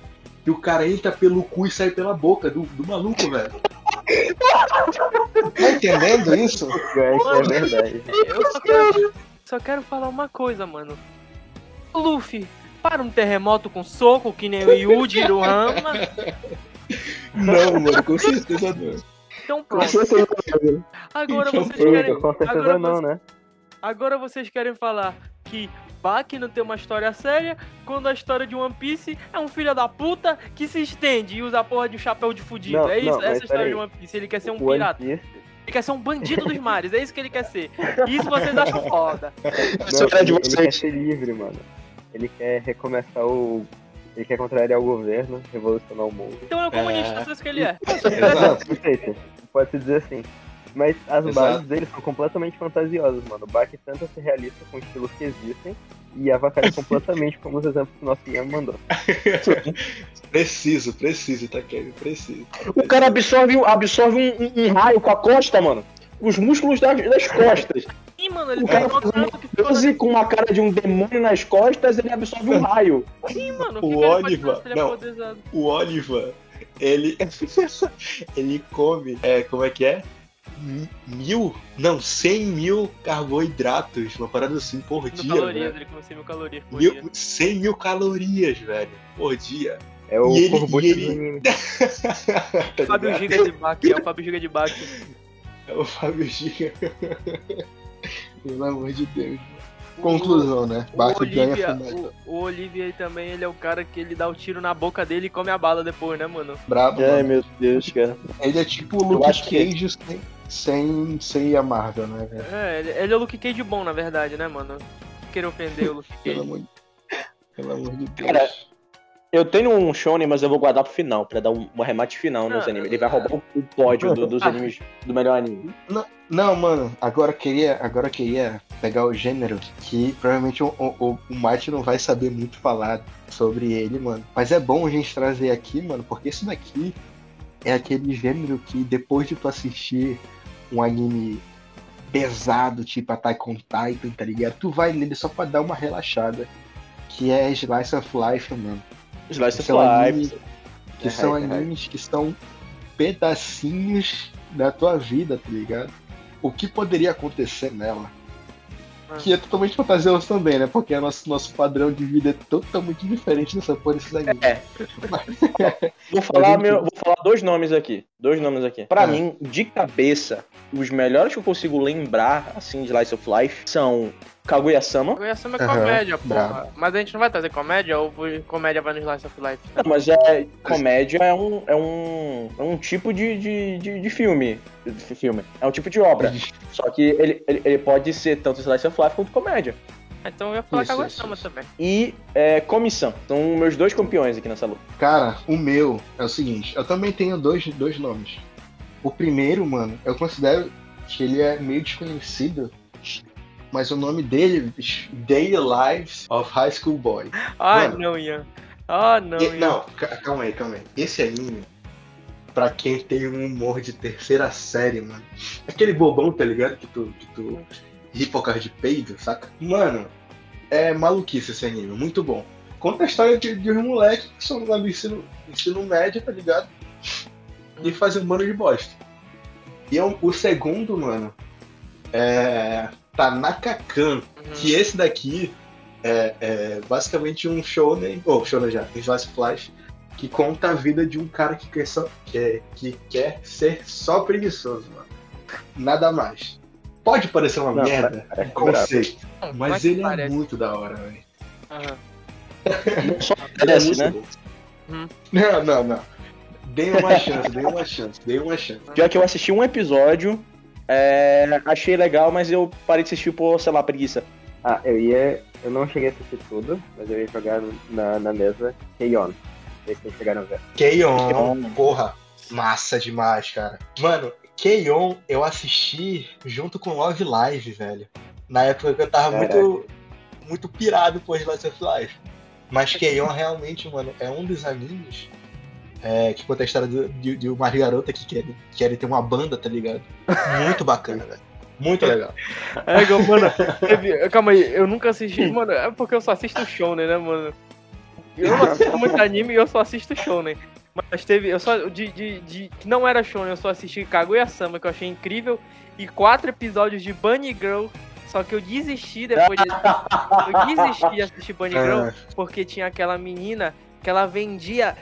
que o cara entra pelo cu e sai pela boca do, do maluco, velho. Tá entendendo isso? É, isso é verdade. Eu só quero, só quero falar uma coisa, mano. Luffy, para um terremoto com soco, que nem o Yuji do Rama. Não, mano, com certeza não. Então pronto. Agora vocês querem. Com certeza Agora não, você- né? Agora vocês querem falar que Baki não tem uma história séria, quando a história de One Piece é um filho da puta que se estende e usa a porra de um chapéu de fudido. Não, é isso, não, essa é história peraí. de One Piece. Ele quer ser um O One pirata. Piece. Ele quer ser um bandido dos mares. É isso que ele quer ser. Isso vocês acham foda. É de ele, ele quer vocês. ser livre, mano. Ele quer recomeçar o. Ele quer contrariar o governo, revolucionar o mundo. Então é um comunista, É. é isso que ele é. Exato. Perfeito. Pode-se dizer assim. Mas as Exato. bases dele são completamente fantasiosas, mano. O Baki tenta ser realista com estilos que existem e avacalha completamente como os exemplos que o nosso Ian mandou. Preciso, preciso, tá, Kevin? Preciso. O cara absorve, absorve um, um- um raio com a costa, mano. Os músculos das, das costas. Ih, mano, ele O tem cara faz que. 12 com uma cara de um demônio nas costas, ele absorve um raio. Ih, mano, O ele é não. O Oliver, ele. ele come. É, como é que é? Mil? Não, 100 mil carboidratos, uma parada assim por Mil dia. calorias, ele come 100 mil calorias por dia. Mil, 100 mil calorias, velho, por dia. É o E ele- do ele- anime. Tá Fábio? Giga de Baki, é o Fábio Giga de Baki. É o Fábio Giga. Pelo amor de Deus. Conclusão, né? O Bate ganha Olivia, fumeta. o, o Olivia aí também, ele é o cara que ele dá o tiro na boca dele e come a bala depois, né, mano? Brabo, Ai, mano. meu Deus, cara. Ele é tipo o Luke acho que- Cage sem, sem, sem a Marvel, né, velho? É, ele, ele é o Luke Cage bom, na verdade, né, mano? Querer ofender o Luke Pelo Cage. amor de, pelo amor de Deus. Cara, Eu tenho um shonen, mas eu vou guardar pro final, pra dar um, um arremate final nos Ah, animes. Ele vai roubar o, pódio do- dos Ah. animes do melhor anime. Não, mano, agora eu queria, agora eu queria pegar o gênero que provavelmente o, o, o Mate não vai saber muito falar sobre ele, mano. Mas é bom a gente trazer aqui, mano, porque isso daqui é aquele gênero que depois de tu assistir um anime pesado, tipo Attack on Titan, tá ligado? Tu vai nele só pra dar uma relaxada. Que é Slice of Life, mano. Slice of São Life. animes- Que É, são é, é. animes que são pedacinhos da tua vida, tá ligado? O que poderia acontecer nela? Que é totalmente fantasioso também, né? Porque o nosso, nosso padrão de vida é totalmente diferente dessa porra desses animes. É. Vou falar, gente- meu, vou falar dois nomes aqui. Dois nomes aqui. Pra Ah. mim, de cabeça, os melhores que eu consigo lembrar, assim, de Slice of Life, são Kaguya-sama. Kaguya-sama é comédia, porra. brabo. Mas a gente não vai trazer comédia ou comédia vai no Slice of Life? Não, mas é, comédia é um, é um, é um tipo de, de, de, de filme. de filme. É um tipo de obra. Só que ele, ele, ele pode ser tanto slice of life quanto comédia. Então eu ia falar Isso, Kaguya-sama também. E é, comissão. São meus dois campeões aqui nessa luta. Cara, o meu é o seguinte, eu também tenho dois, dois nomes. O primeiro, mano, eu considero que ele é meio desconhecido, mas o nome dele, bicho, Daily Lives of High School Boy. Ai, Mano. não, Ian. Ah, não, E- Ian. não, ca- calma aí, calma aí. Esse anime, pra quem tem um humor de terceira série, mano, aquele bobão, tá ligado? Que tu, que tu ri por causa de peido, saca? Mano, é maluquice esse anime, muito bom. Conta a história de, de um moleque que são lá no ensino, ensino médio, tá ligado? E fazem um bando de bosta. E é um- o segundo, mano, é Tanaka-kan, Uhum. que esse daqui é, é basicamente um shonen, ou shonen já, um slice life, que conta a vida de um cara que quer, só, que, é- que quer ser só preguiçoso, mano. Nada mais. Pode parecer uma Não, merda, o conceito, Não, mas é que ele é parece? muito da hora, velho. Aham. Só é parece, muito né? Hum. Não, não, não. Dei uma chance, dei uma chance, dei uma chance. Pior que eu assisti um episódio, é, achei legal, mas eu parei de assistir por, sei lá, preguiça. Ah, eu ia. Eu não cheguei a assistir tudo, mas eu ia jogar na, na mesa se vocês chegaram a ver. K-On, K-On. porra, massa demais, cara. Mano, K-On eu assisti junto com Love Live, velho. Na época que eu tava Caraca. muito, muito pirado por Slice of Life. Mas K-On realmente, mano, é um dos animes é, que conta a história do- de, de uma garota que quer, quer ter uma banda, tá ligado? Muito bacana, velho. Muito legal. É, mano, teve- calma aí, eu nunca assisti, mano, é porque eu só assisto shonen, né, mano? Eu não assisto muito anime e eu só assisto shonen. Mas teve, eu só, de, de, de, que não era shonen, eu só assisti Kaguya-sama, que eu achei incrível, e quatro episódios de Bunny Girl, só que eu desisti depois de Eu desisti de assistir Bunny Girl, Ah, porque tinha aquela menina que ela vendia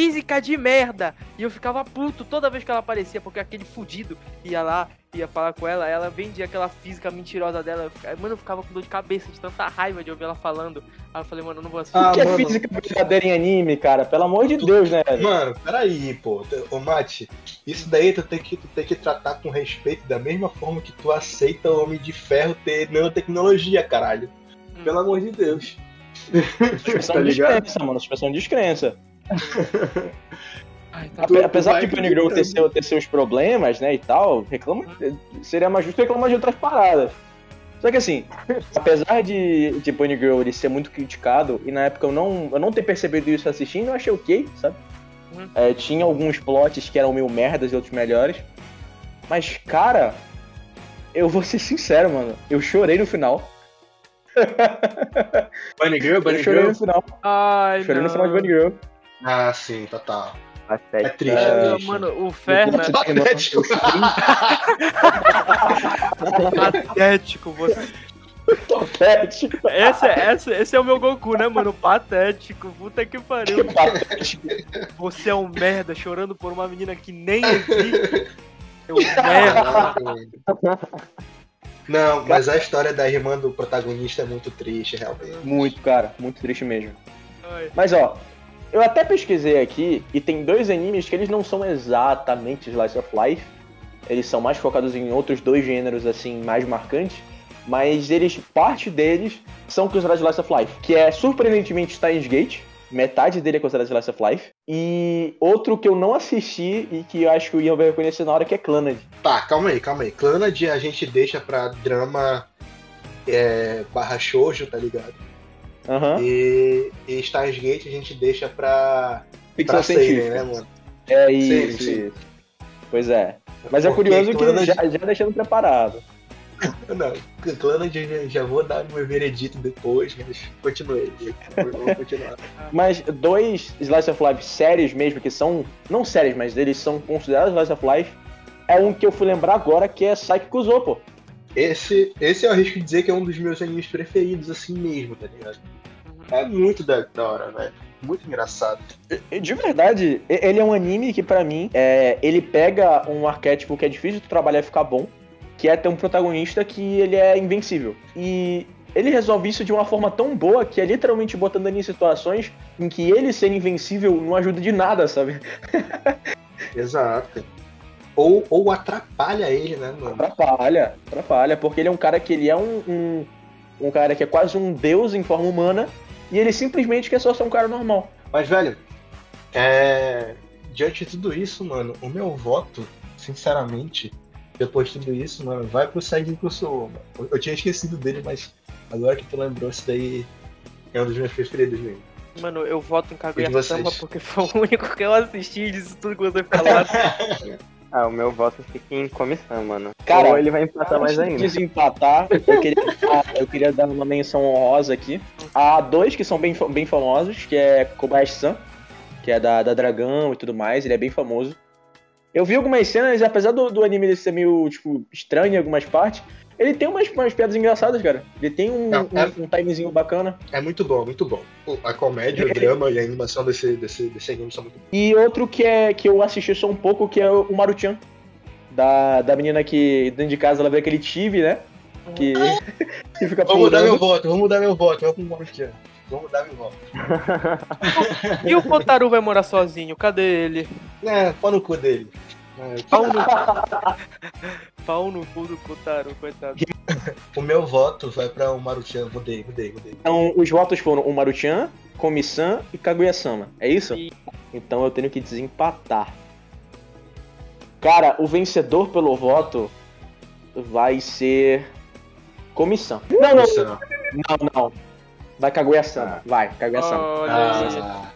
física de merda. E eu ficava puto toda vez que ela aparecia, porque aquele fudido ia lá, ia falar com ela, ela vendia aquela física mentirosa dela. Eu ficava- Mano, eu ficava com dor de cabeça, de tanta raiva de ouvir ela falando. Aí eu falei, mano, eu não vou assistir. Ah, o que é mano. física verdadeira em anime, cara? Pelo amor de Deus, né? Mano, peraí, pô. Ô, Mate, isso daí tu tem, que, tu tem que tratar com respeito da mesma forma que tu aceita o Homem de Ferro ter nanotecnologia, caralho. Hum. Pelo amor de Deus. Expressão tá ligado? descrença, mano. Expressão de descrença. Ai, tá Apesar de Bunny Girl ter, seu- ter seus problemas, né, e tal, reclama, seria mais justo reclamar de outras paradas. Só que assim, apesar de, de Bunny Girl ele ser muito criticado, e na época eu não, eu não ter percebido isso assistindo, eu achei ok, sabe? Uhum. É, tinha alguns plots que eram meio merdas e outros melhores. Mas, cara, eu vou ser sincero, mano. Eu chorei no final. Bunny Girl, Eu Bunny chorei Girl. no final. Ai, Chorei no não. final de Bunny Girl. Ah, sim, total. Série. É triste, Ah, é triste. mano, o Ferna, Patético. patético você. Patético. Esse, é- esse, esse é o meu Goku, né, mano? Patético. Puta que pariu. Patético. Você é um merda chorando por uma menina que nem existe. Seu merda. Não, mas a história da irmã do protagonista é muito triste, realmente. Muito, cara. Muito triste mesmo. Ai. Mas ó, eu até pesquisei aqui e tem dois animes que eles não são exatamente Slice of Life. Eles são mais focados em outros dois gêneros assim mais marcantes, mas eles parte deles são considerados Slice of Life, que é surpreendentemente Steins Gate. Metade dele é considerado Slice of Life. E outro que eu não assisti e que eu acho que o Ian vai reconhecer na hora que é Clannad. Tá, calma aí, calma aí. Clannad a gente deixa pra drama é, barra shoujo, tá ligado? Aham. E, e Steins Gate a gente deixa pra, Ficção pra né, mano? É Sim, isso, sim. isso. Pois é. Mas é Porque curioso que já, já deixando preparado. Não, Clannad já, já vou dar meu veredito depois, mas continue. Vamos continuar. Mas dois Slice of Life sérios mesmo, que são. Não sérios, mas eles são considerados Slice of Life. É um que eu fui lembrar agora, que é Psyche Zo, pô. Esse, esse eu arrisco dizer que é um dos meus animes preferidos, assim mesmo, tá ligado? É muito da, da hora, velho. Muito engraçado. De verdade, ele é um anime que pra mim, é, ele pega um arquétipo que é difícil de trabalhar e ficar bom. que é ter um protagonista que ele é invencível. E ele resolve isso de uma forma tão boa que é literalmente botando ele em situações em que ele ser invencível não ajuda de nada, sabe? Exato. Ou, ou atrapalha ele, né, mano? Atrapalha, atrapalha, porque ele é um cara que ele é um, um, um cara que é quase um deus em forma humana e ele simplesmente quer só ser um cara normal. Mas, velho, é... diante de tudo isso, mano, o meu voto, sinceramente, depois de tudo isso, mano, vai pro Saig Kusuo. Eu, eu tinha esquecido dele, mas agora que tu lembrou, isso daí é um dos meus preferidos mesmo. Mano, eu voto em Kaguya-sama porque foi o único que eu assisti disso tudo que você falou. Ah, o meu voto fica em comissão, mano. Cara, Ou ele vai empatar mais ainda. Desempatar, eu queria, eu queria dar uma menção honrosa aqui. Há dois que são bem, bem famosos, que é Kobayashi-san, que é da, da Dragão e tudo mais, ele é bem famoso. Eu vi algumas cenas, apesar do, do anime dele ser meio, tipo, estranho em algumas partes, ele tem umas, umas piadas engraçadas, cara. Ele tem um, Não, é- um, um timezinho bacana. É muito bom, muito bom. A comédia, o drama e a animação desse, desse, desse anime são muito bons. E outro que é que eu assisti só um pouco, que é o Maruchan. Da, da menina que dentro de casa ela vê aquele tive, né? Que, que fica Vou mudar meu voto, vou mudar meu voto. Eu vou com o. Vou mudar meu voto. e o Kotaru vai morar sozinho? Cadê ele? É, pau no cu dele. É, Pau no, Pau no cu do Kotaru, coitado. o meu voto vai pra o Maruchan. Mudei, mudei, mudei. Então, os votos foram o Maruchan, Komi-san e Kaguya-sama. É isso? Sim. Então eu tenho que desempatar. Cara, o vencedor pelo voto vai ser Komi-san. Não, não, Nossa. não, não. Vai Kaguya-sama. Vai, Kaguya-sama. Ah,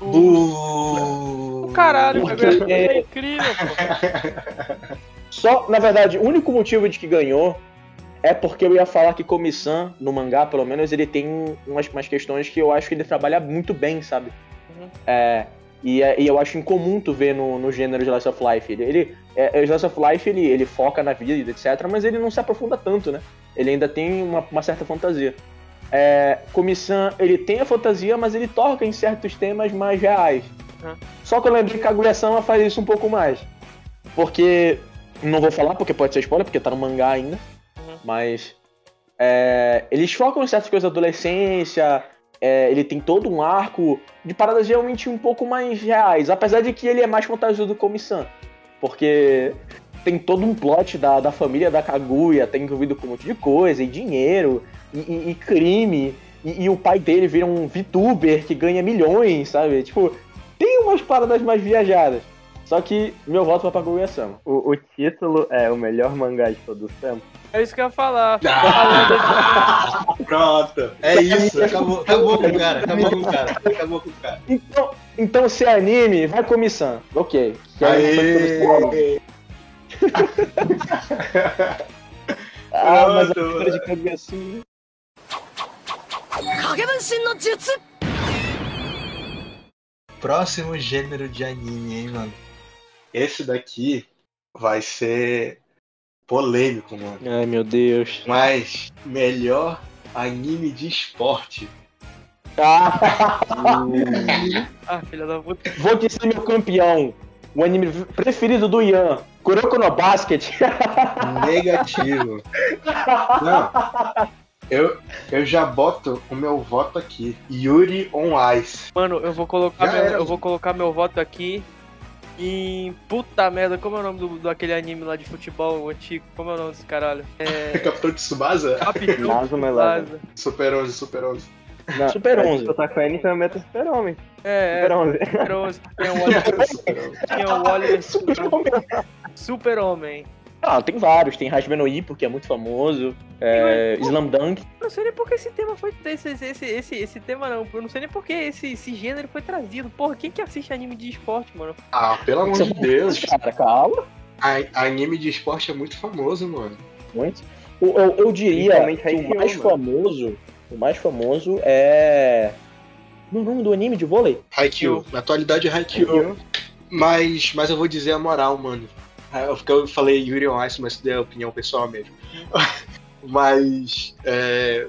bu... o caralho, Porque- Kaguya é incrível, pô. Só, na verdade, o único motivo de que ganhou é porque eu ia falar que Komi-san, no mangá, pelo menos, ele tem umas, umas questões que eu acho que ele trabalha muito bem, sabe? Uhum. É, e, é- e eu acho incomum tu ver no, no gênero de Slice of Life. Ele, ele, é, o Slice of Life, ele, ele foca na vida, etc., mas ele não se aprofunda tanto, né? Ele ainda tem uma, uma certa fantasia. É, Komi-san, ele tem a fantasia, mas ele toca em certos temas mais reais. Uhum. Só que eu lembrei que Kaguya-sama faz isso um pouco mais. Porque não vou falar porque pode ser spoiler, porque tá no mangá ainda. Uhum. Mas. é, eles focam em certas coisas da adolescência. é, ele tem todo um arco de paradas realmente um pouco mais reais. Apesar de que ele é mais fantasioso do Komi-san. Porque tem todo um plot da, da família da Kaguya, tá envolvido com um monte de coisa, e dinheiro, e, e- e crime. E, e o pai dele vira um VTuber que ganha milhões, sabe? Tipo, tem umas paradas mais viajadas. Só que meu voto vai pra Kaguya-sama. O, o título é o melhor mangá de todos os tempos. É isso que eu ia falar. Ah, pronto. É isso. Acabou, acabou com o cara. Acabou com o cara. Acabou com o cara. Então, então se é anime, vai Komi-san. Ok. Que aí- Aê! ah, mas a figura de Kage é assim. Né? Próximo gênero de anime, hein, mano? Esse daqui vai ser polêmico, mano. Ai, meu Deus. Mas melhor anime de esporte. Ah, ah filha da puta. Vou te ser meu campeão. O anime preferido do Ian. Kuroko no Basket. Negativo. Não. Eu, eu já boto o meu voto aqui. Yuri on Ice. Mano, eu vou colocar, Já meu, era. eu vou colocar meu voto aqui em. Puta merda, como é o nome do, do aquele anime lá de futebol antigo? Como é o nome desse caralho? É. Capitão Tsubasa? Rapidão. Nazuma Eleven. Plaza. Super 11, Super 11. Não, Super é, 11. Se tá com a N, então meta Super Homem. É, Super 11. é, Super 11. Tem o Oliver. Super 11. Tem o Oliver Super Super, Homem. Super Homem. Ah, tem vários. Tem Hajime no Ippo, que é muito famoso. É, Slam Dunk. Eu não sei nem por que esse tema foi. Esse, esse, esse, esse tema não. Eu não sei nem por que esse, esse gênero foi trazido. Porra, quem que assiste anime de esporte, mano? Ah, pelo amor de Deus. Cara, calma. A, anime de esporte é muito famoso, mano. Muito. Eu, eu, eu diria que o mais mano. famoso. O mais famoso é. Meu nome do anime de vôlei? Haikyuu. Na atualidade, Haikyuu. Mas, mas eu vou dizer a moral, mano. É, Eu, eu falei Yuri on Ice, mas isso é opinião pessoal mesmo. mas, é,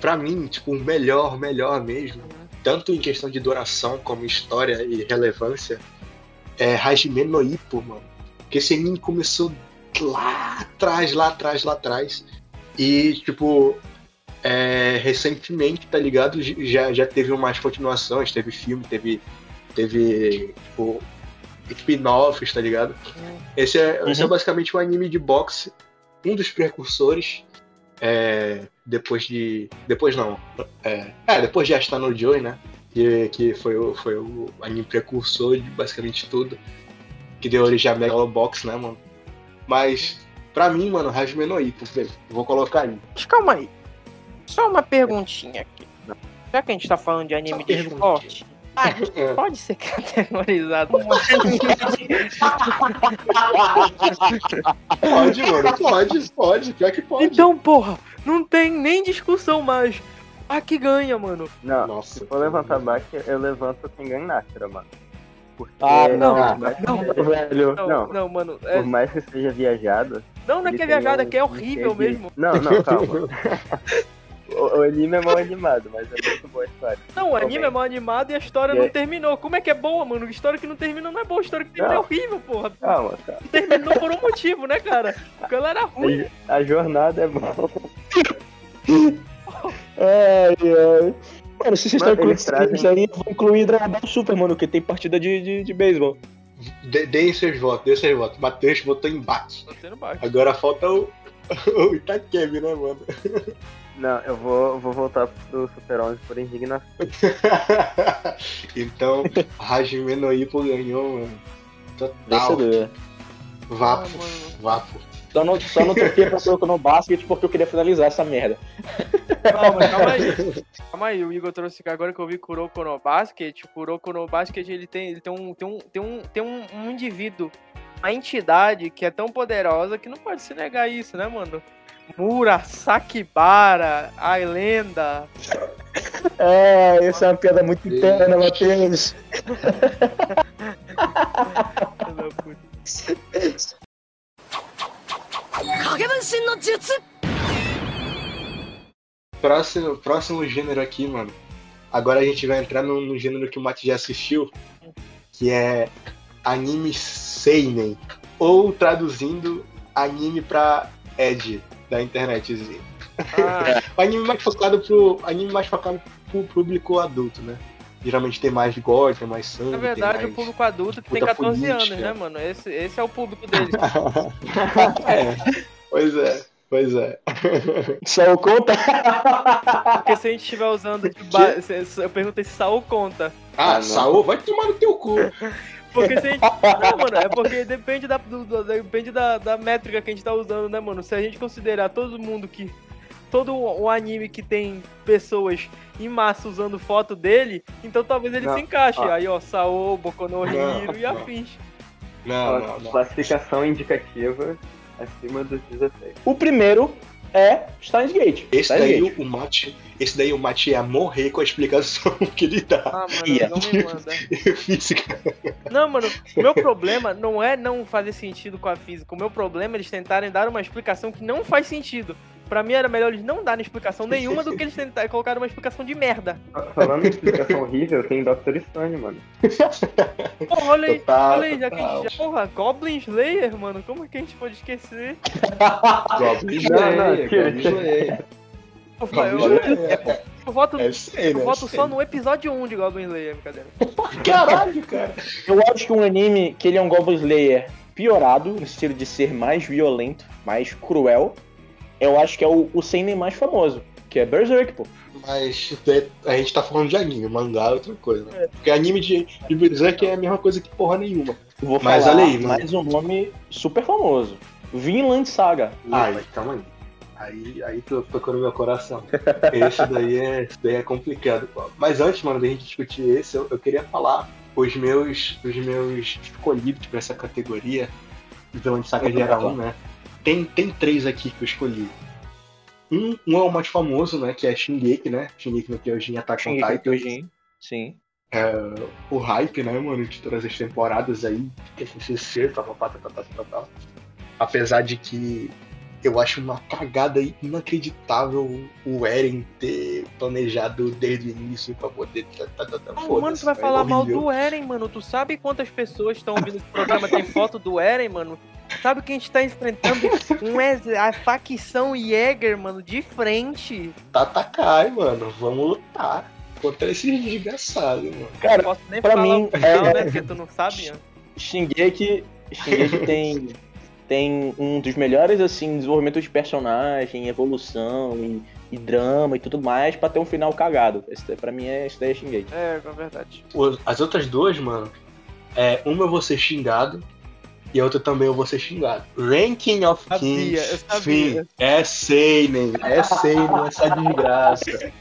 pra mim, tipo, o melhor, melhor mesmo, tanto em questão de duração como história e relevância, é Hajime no Ippo, mano. Porque esse anime começou lá atrás, lá atrás, lá atrás. E, tipo, é, recentemente, tá ligado? Já, já teve umas continuações, teve filme, teve, teve tipo, spin-offs, tá ligado? Esse é, esse é Uhum. basicamente um anime de boxe, um dos precursores. é, depois de. Depois não. É, é, depois de Asta no Joy, né? Que, que foi, o, foi o anime precursor de basicamente tudo. Que deu origem a Megalobox, né, mano? Mas, pra mim, mano, Hajime no velho, vou colocar aí. Mas calma aí. Só uma perguntinha aqui. Já que a gente tá falando de anime de esporte, ah, pode ser categorizado como anime de Pode, mano, pode, pode, pior que pode. Então, porra, não tem nem discussão mais. A que ganha, mano. Não, Nossa. se for levantar baque, eu levanto Tengan Nakira, mano. Porque, Ah, não, por mais- não, velho. Não, Não, não, mano. é- por mais que seja viajado. não, não é que é um- é que é horrível mesmo. Não, não, calma. o, o anime é mal animado, mas é muito boa a história. Não, o anime é mal animado e a história E não é- terminou. Como é que é boa, mano? História que não termina não é boa, história que termina é horrível, porra. Calma, calma. Terminou por um motivo, né, cara? Porque ela era ruim. A, a jornada é boa. Ai, ai. Mano, se vocês Mano, estão incluindo trazem- isso aí, eu vou incluir Dragon Ball Super, mano, que tem partida de, de, de beisebol. De- Deem seus votos, deem seus votos. Matheus votou não bate. Agora falta o, o Itakebi, né, mano? Não, eu vou, vou voltar pro Super 11 por indignação. então, Hajime no Ippo ganhou, mano. Total. Vencedor. Vapo, Ah, vapo. Só não, só não troquei pra Soco no basquete porque eu queria finalizar essa merda. Calma, calma aí. Calma aí, o Igor trouxe que agora que eu vi Kuroko no Basket, o Kuroko no Basket ele tem, ele tem, um, tem, um, tem, um, tem um, um indivíduo, uma entidade que é tão poderosa que não pode se negar isso, né, mano? Mura, Sakibara, a lenda. É, essa é uma piada muito interna, Matheus. Próximo, próximo gênero aqui, mano. Agora a gente vai entrar no, no gênero que o Mati já assistiu, que é anime seinen, ou traduzindo anime pra Ed da internet. Ah, O anime mais focado pro anime mais focado pro público adulto, né? Geralmente tem mais gore, tem mais sangue, na verdade, tem o público adulto que tem puta 14 anos, política. né, mano? Esse, esse é o público dele. mais... é, pois é, pois é. Só conta. Porque se a gente estiver usando. ba- Eu perguntei se Saul conta. Ah, não. Saô, vai tomar no teu cu. Porque se a gente. Não, mano, é porque depende, da, do- do- depende da, da métrica que a gente tá usando, né, mano? Se a gente considerar todo mundo que. Todo o o anime que tem pessoas em massa usando foto dele, então talvez ele Não, se encaixe. ó. Aí, ó, Saô, Boku no Hero e não. afins. Não, não, não. Classificação indicativa acima dos 16. O primeiro é Steins Gate. Esse Steins daí Gate. o Mate, esse daí o Mate ia morrer com a explicação que ele dá. Ah, mano, não me manda. Física. Não, mano, o meu problema não é não fazer sentido com a física. O meu problema é eles tentarem dar uma explicação que não faz sentido. Pra mim era melhor eles não darem explicação nenhuma do que eles tentarem colocar uma explicação de merda. Falando em explicação horrível, tem Dr. Stone, mano. Porra, olha aí, Total, olha aí, já que a total. gente já... Porra, Goblin Slayer, mano, como é que a gente pode esquecer? Goblin Não, não, Slayer, Goblin. Slayer. Eu, Goblin eu, voto, É eu né? voto só no episódio 1 de Goblin Slayer, brincadeira. Caralho, cara. Eu acho que um anime que ele é um Goblin Slayer piorado, no sentido de ser mais violento, mais cruel, eu acho que é o, o seinen mais famoso, que é Berserk, pô. Mas é, a gente tá falando de anime, mangá é outra coisa. né? Porque anime de, de Berserk é a mesma coisa que porra nenhuma. Vou Mas falar olha aí, mano. mais um nome super famoso. Vinland Saga. Ai, calma aí. Aí, aí tu tocou no meu coração. Esse daí é, esse daí é complicado. Mas antes, mano, da gente discutir esse, eu, eu queria falar os meus, os meus escolhidos pra essa categoria, vilão de saga geral, né? Tem, tem três aqui que eu escolhi. Um, um é o mais famoso, né? Que é Shingeki, né? Shingeki no Kyojin Attack on Titan. Sim. O hype, né, mano, de todas as temporadas aí, que TCC, tal, tal, tal, tal, tal, tal. Apesar de que eu acho uma cagada inacreditável o Eren ter planejado desde o início pra poder. Tá, tá, tá, tá, Ah, mano, tu vai é falar mal horrível. do Eren, mano. Tu sabe quantas pessoas estão ouvindo esse programa tem foto do Eren, mano? Sabe que a gente tá enfrentando um ex- a facção Jäger, mano, de frente. Tatakai, mano. Vamos lutar contra esses desgraçados, mano. Cara, Não posso nem pra falar mim, o final, é- né? Porque tu não sabe, né? Shingeki, Shingeki tem, tem um dos melhores, assim, desenvolvimento de personagem, evolução e, e drama e tudo mais pra ter um final cagado. Esse, pra mim, é, isso daí é Shingeki. É, é verdade. As outras duas, mano, é, uma eu vou ser xingado e a outra também eu vou ser xingado. Ranking of Sabia, Kings, eu sabia. sim, é Seinen, é Seinen essa desgraça.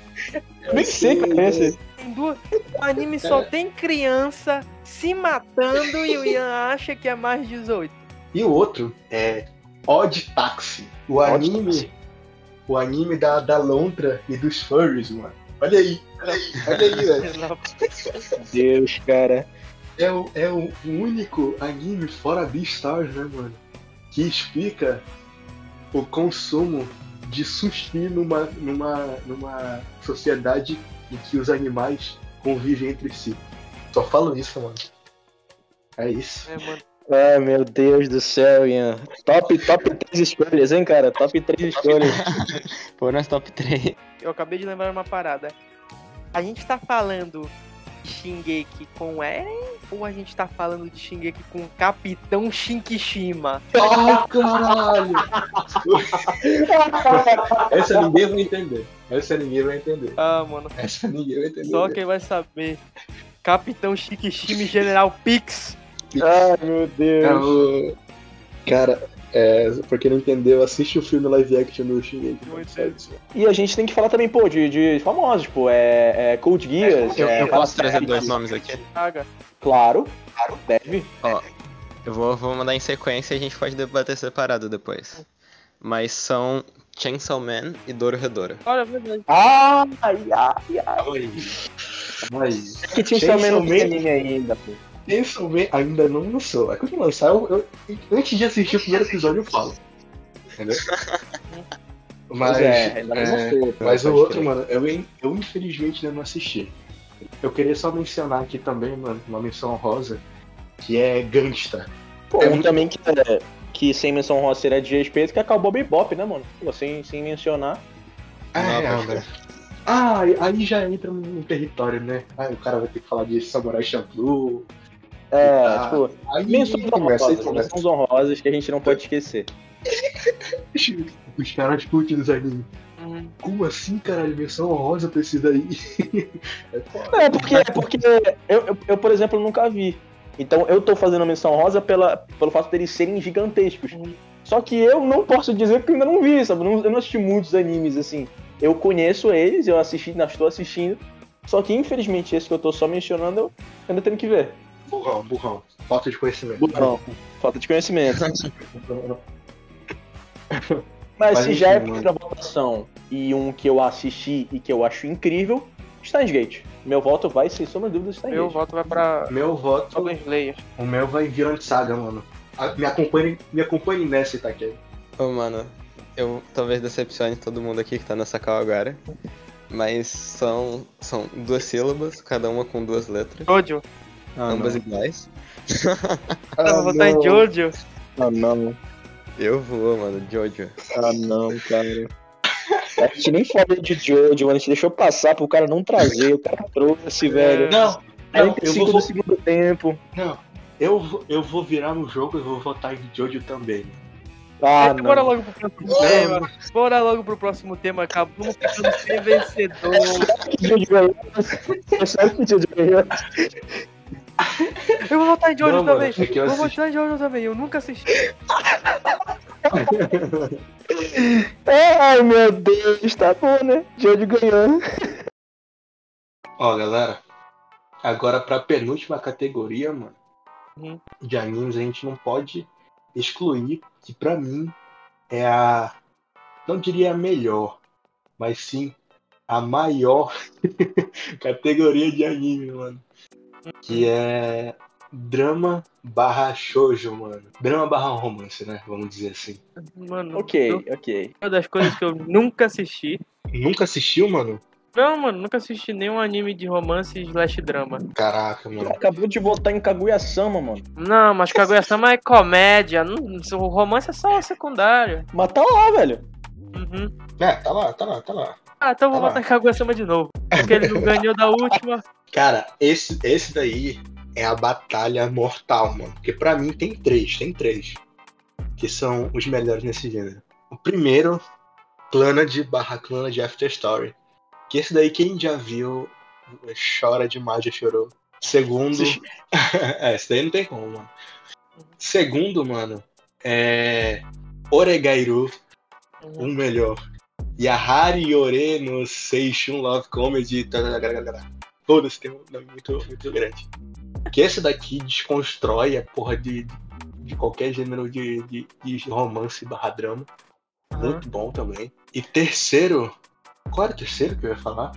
Eu nem sei qual é esse. O anime só tem criança se matando e o Ian acha que é mais 18. E o outro é Odd Taxi, o Odd anime, Taxi. o anime da, da lontra e dos furries, mano. Olha aí, olha aí, olha aí, velho. Deus, cara. É o, é o único anime fora Beastars, né, mano? Que explica o consumo de sushi numa, numa, numa sociedade em que os animais convivem entre si. Só falo isso, mano. É isso. É, mano. Ah, meu Deus do céu, Ian. Top, top 3 escolhas, hein, cara? Top 3 escolhas. Pô, nas top 3. Eu acabei de lembrar uma parada. A gente tá falando de Shingeki com Eren ou a gente tá falando de Shingeki com o Capitão Shinkishima? Ai, caralho! Essa ninguém vai entender. Essa ninguém vai entender. Ah, mano. Essa ninguém vai entender. Só quem vai saber. Capitão Shinkishima e General Pix. Ai, meu É Deus. o- Cara, é, pra quem não entendeu, assiste o filme live action do Shingeki. Muito Sério. E a gente tem que falar também, pô, de, de famosos, pô. É, é Code Geass. Eu, é, eu posso trazer dois nomes aqui? Claro, claro, deve. Eu vou, vou mandar em sequência e a gente pode debater separado depois. Mas são Chainsaw Man e Doro Redora. Olha, é verdade. Ai, ai, ai. Ai. Ai. Que Chainsaw no Man. anime ainda, pô. Chainsaw Man ainda não lançou. É quando lançar, eu, eu- antes de assistir o primeiro episódio, eu falo. Entendeu? Mas, é, não é, pô, mas o outro, crer. mano, eu, eu infelizmente ainda não assisti. Eu queria só mencionar aqui também, mano, uma menção rosa, que é Gangsta. Pô, É um muito- também que, é, que sem menção rosa seria de respeito, que é Cowboy Bebop, né, mano? Pô, sem, sem mencionar. Ah, Não, é, né? Ah, aí- já entra num território, né? Aí o cara vai ter que falar de Samurai Champloo. É, Ah, tipo, Aí menções honrosas, menções honrosas que a gente não pode esquecer. Os caras curtem dos animes. Uhum. Como assim, caralho? Menção honrosa pra esses aí? É. É, porque, porque eu, eu, eu, por exemplo, nunca vi. Então eu tô fazendo menção rosa pela, pelo fato deles serem gigantescos. Só que eu não posso dizer porque eu ainda não vi, sabe? Eu não, eu não assisti muitos animes, assim. Eu conheço eles, eu assisti, ainda estou assistindo. Só que infelizmente esse que eu tô só mencionando, eu ainda tenho que ver. Burrão, burrão. Falta de conhecimento. Não, falta de conhecimento. Mas Mas se já é primeira votação e um que eu assisti e que eu acho incrível, Steins Gate. Meu voto vai, sem sombra de dúvida, Steins Meu Gate. voto vai pra Meu voto, Goblin Slayer. o meu vai Violent Saga, mano. Me acompanhe, me acompanhe nessa, Itaquei. Ô, mano, eu talvez decepcione todo mundo aqui que tá nessa call agora. Mas são, são duas sílabas, cada uma com duas letras, Jojo. Ah, ambas iguais. eu vou votar em Jojo. Ah, não. Eu vou, mano, Jojo. Ah, não, cara. A gente nem falou de Jojo, mano. A gente deixou passar pro cara não trazer. O cara trouxe, velho. Não, não, eu 45 vou, do segundo tempo. não, eu vou, eu vou virar no jogo e vou votar em Jojo também. Ah, É, Bora não. logo pro próximo tema. Bora logo pro próximo tema. Acabamos ficando sem vencedor. Que Jojo ganhou. É sério que Jojo ganhou. Eu vou votar em Jojo Não, mano, também. é que eu vou assisti- votar em Jojo também. Eu nunca assisti. Ai, meu Deus. Tá bom, né? Jojo ganhou. Ó, galera, agora pra penúltima categoria, mano, Uhum. de animes, a gente não pode excluir que pra mim é a, não diria a melhor, mas sim a maior categoria de anime, mano. Que é drama barra shoujo, mano. Drama barra romance, né? Vamos dizer assim. Mano, Ok, eu- ok. uma das coisas que eu nunca assisti. Nunca assistiu, mano? Não, mano, nunca assisti nenhum anime de romance slash drama. Caraca, mano. Acabou de votar em Kaguya-sama, mano. Não, mas Kaguya-sama é comédia. Não, o romance é só secundário. Mas tá lá, velho. Uhum. É, tá lá, tá lá, tá lá. Ah, então eu vou Tá lá. botar em Kaguya-sama de novo. Porque ele não ganhou da última. Cara, esse, esse daí é a batalha mortal, mano. Porque pra mim tem três, tem três. Que são os melhores nesse gênero. O primeiro, Clannad barra Clannad After Story. Que esse daí, quem já viu, chora demais, já chorou. Segundo. é, esse daí não tem como, mano. Segundo, mano, é. Oregairu, o melhor. Yahari Yore no Seishun Love Comedy. tá, tararara. Todos tem um nome muito, muito grande. Que esse daqui desconstrói a porra de, de qualquer gênero de, de, de romance barra drama. Muito bom também. E terceiro. Qual era o terceiro que eu ia falar?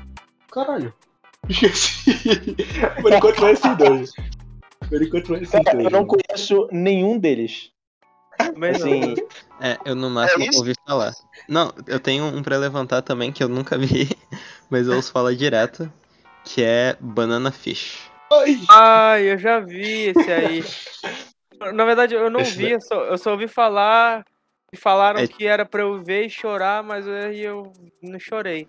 Caralho. Esqueci. Por enquanto vai esses dois. Por enquanto vai esses Cara, dois. eu não mano. conheço nenhum deles. Mas Assim, É, eu no máximo isso? ouvi falar. Não, eu tenho um pra levantar também que eu nunca vi, mas eu ouço falar direto, que é Banana Fish. Ai, Ai, eu já vi esse aí. Na verdade, eu não Esse vi, eu só, eu só ouvi falar. E falaram É- que era pra eu ver e chorar, mas aí eu não chorei.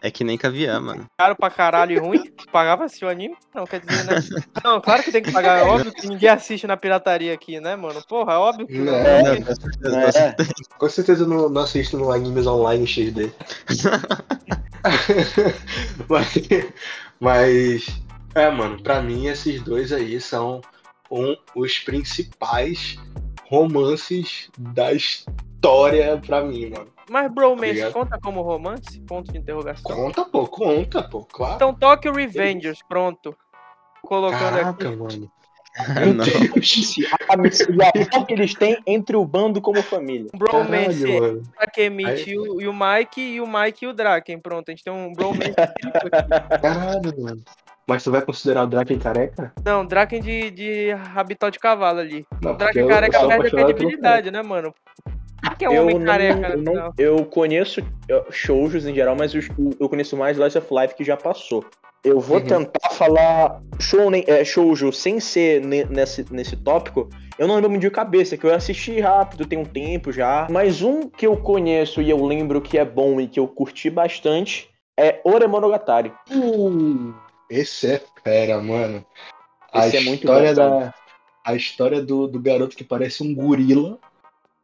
É que nem caviar, mano. Caro pra caralho e ruim? Pagava assistir o anime? Não, quer dizer, né? Não, claro que tem que pagar. É óbvio que ninguém assiste na pirataria aqui, né, mano? Porra, é óbvio que não. É. Não, com certeza, é, certeza. Com certeza eu não, não assisto no animes online XD. mas, mas, é, mano, pra mim esses dois aí são um, os principais romances da história pra mim, mano. Mas bromance Obrigado. conta como romance? Ponto de interrogação. Conta, pô, conta, pô, claro. Então Tokyo Revengers, pronto. Colocando aqui. Caraca, mano. Ah, não. a amizade que eles têm entre o bando como família. Bromance Caralho, mano. Takemichi e o- e o Mike e o Mike e o Draken. Pronto, a gente tem um bromance aqui. Caralho, mano. Mas tu vai considerar o Draken careca? Não, Draken de, de rabitão de cavalo ali. Não, O Draken eu- careca eu perde a credibilidade, né, mano? O que é um Eu homem não, careca? eu, não- eu conheço shoujos em geral, mas o- eu conheço mais Life of Life que já passou. Eu vou Uhum. tentar falar shounen, é, shoujo sem ser ne- nesse, nesse tópico. Eu não lembro muito de cabeça, que eu assisti rápido, tem um tempo já. Mas um que eu conheço e eu lembro que é bom e que eu curti bastante é Oremonogatari. Uh, esse é fera, mano. A Esse é muito história bom, da a história do, do garoto que parece um gorila,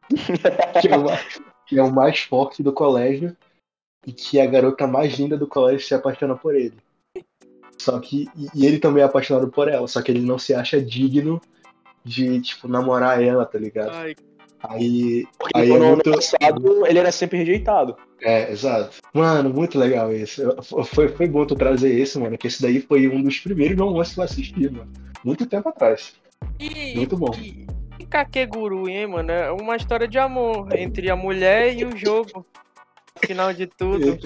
que é, o, que é o mais forte do colégio e que a garota mais linda do colégio se apaixona por ele. Só que e, ele também é apaixonado por ela, só que ele não se acha digno de tipo namorar ela, tá ligado? Ai, Aí Porque Aí é no ano muito- passado ele era sempre rejeitado. É, exato. Mano, muito legal isso. Foi, foi bom tu trazer esse, mano, que esse daí foi um dos primeiros romances que eu assisti, mano. Muito tempo atrás. E, Muito bom. E, e Kakeguru, hein, mano? É uma história de amor entre a mulher e o jogo. Final de tudo.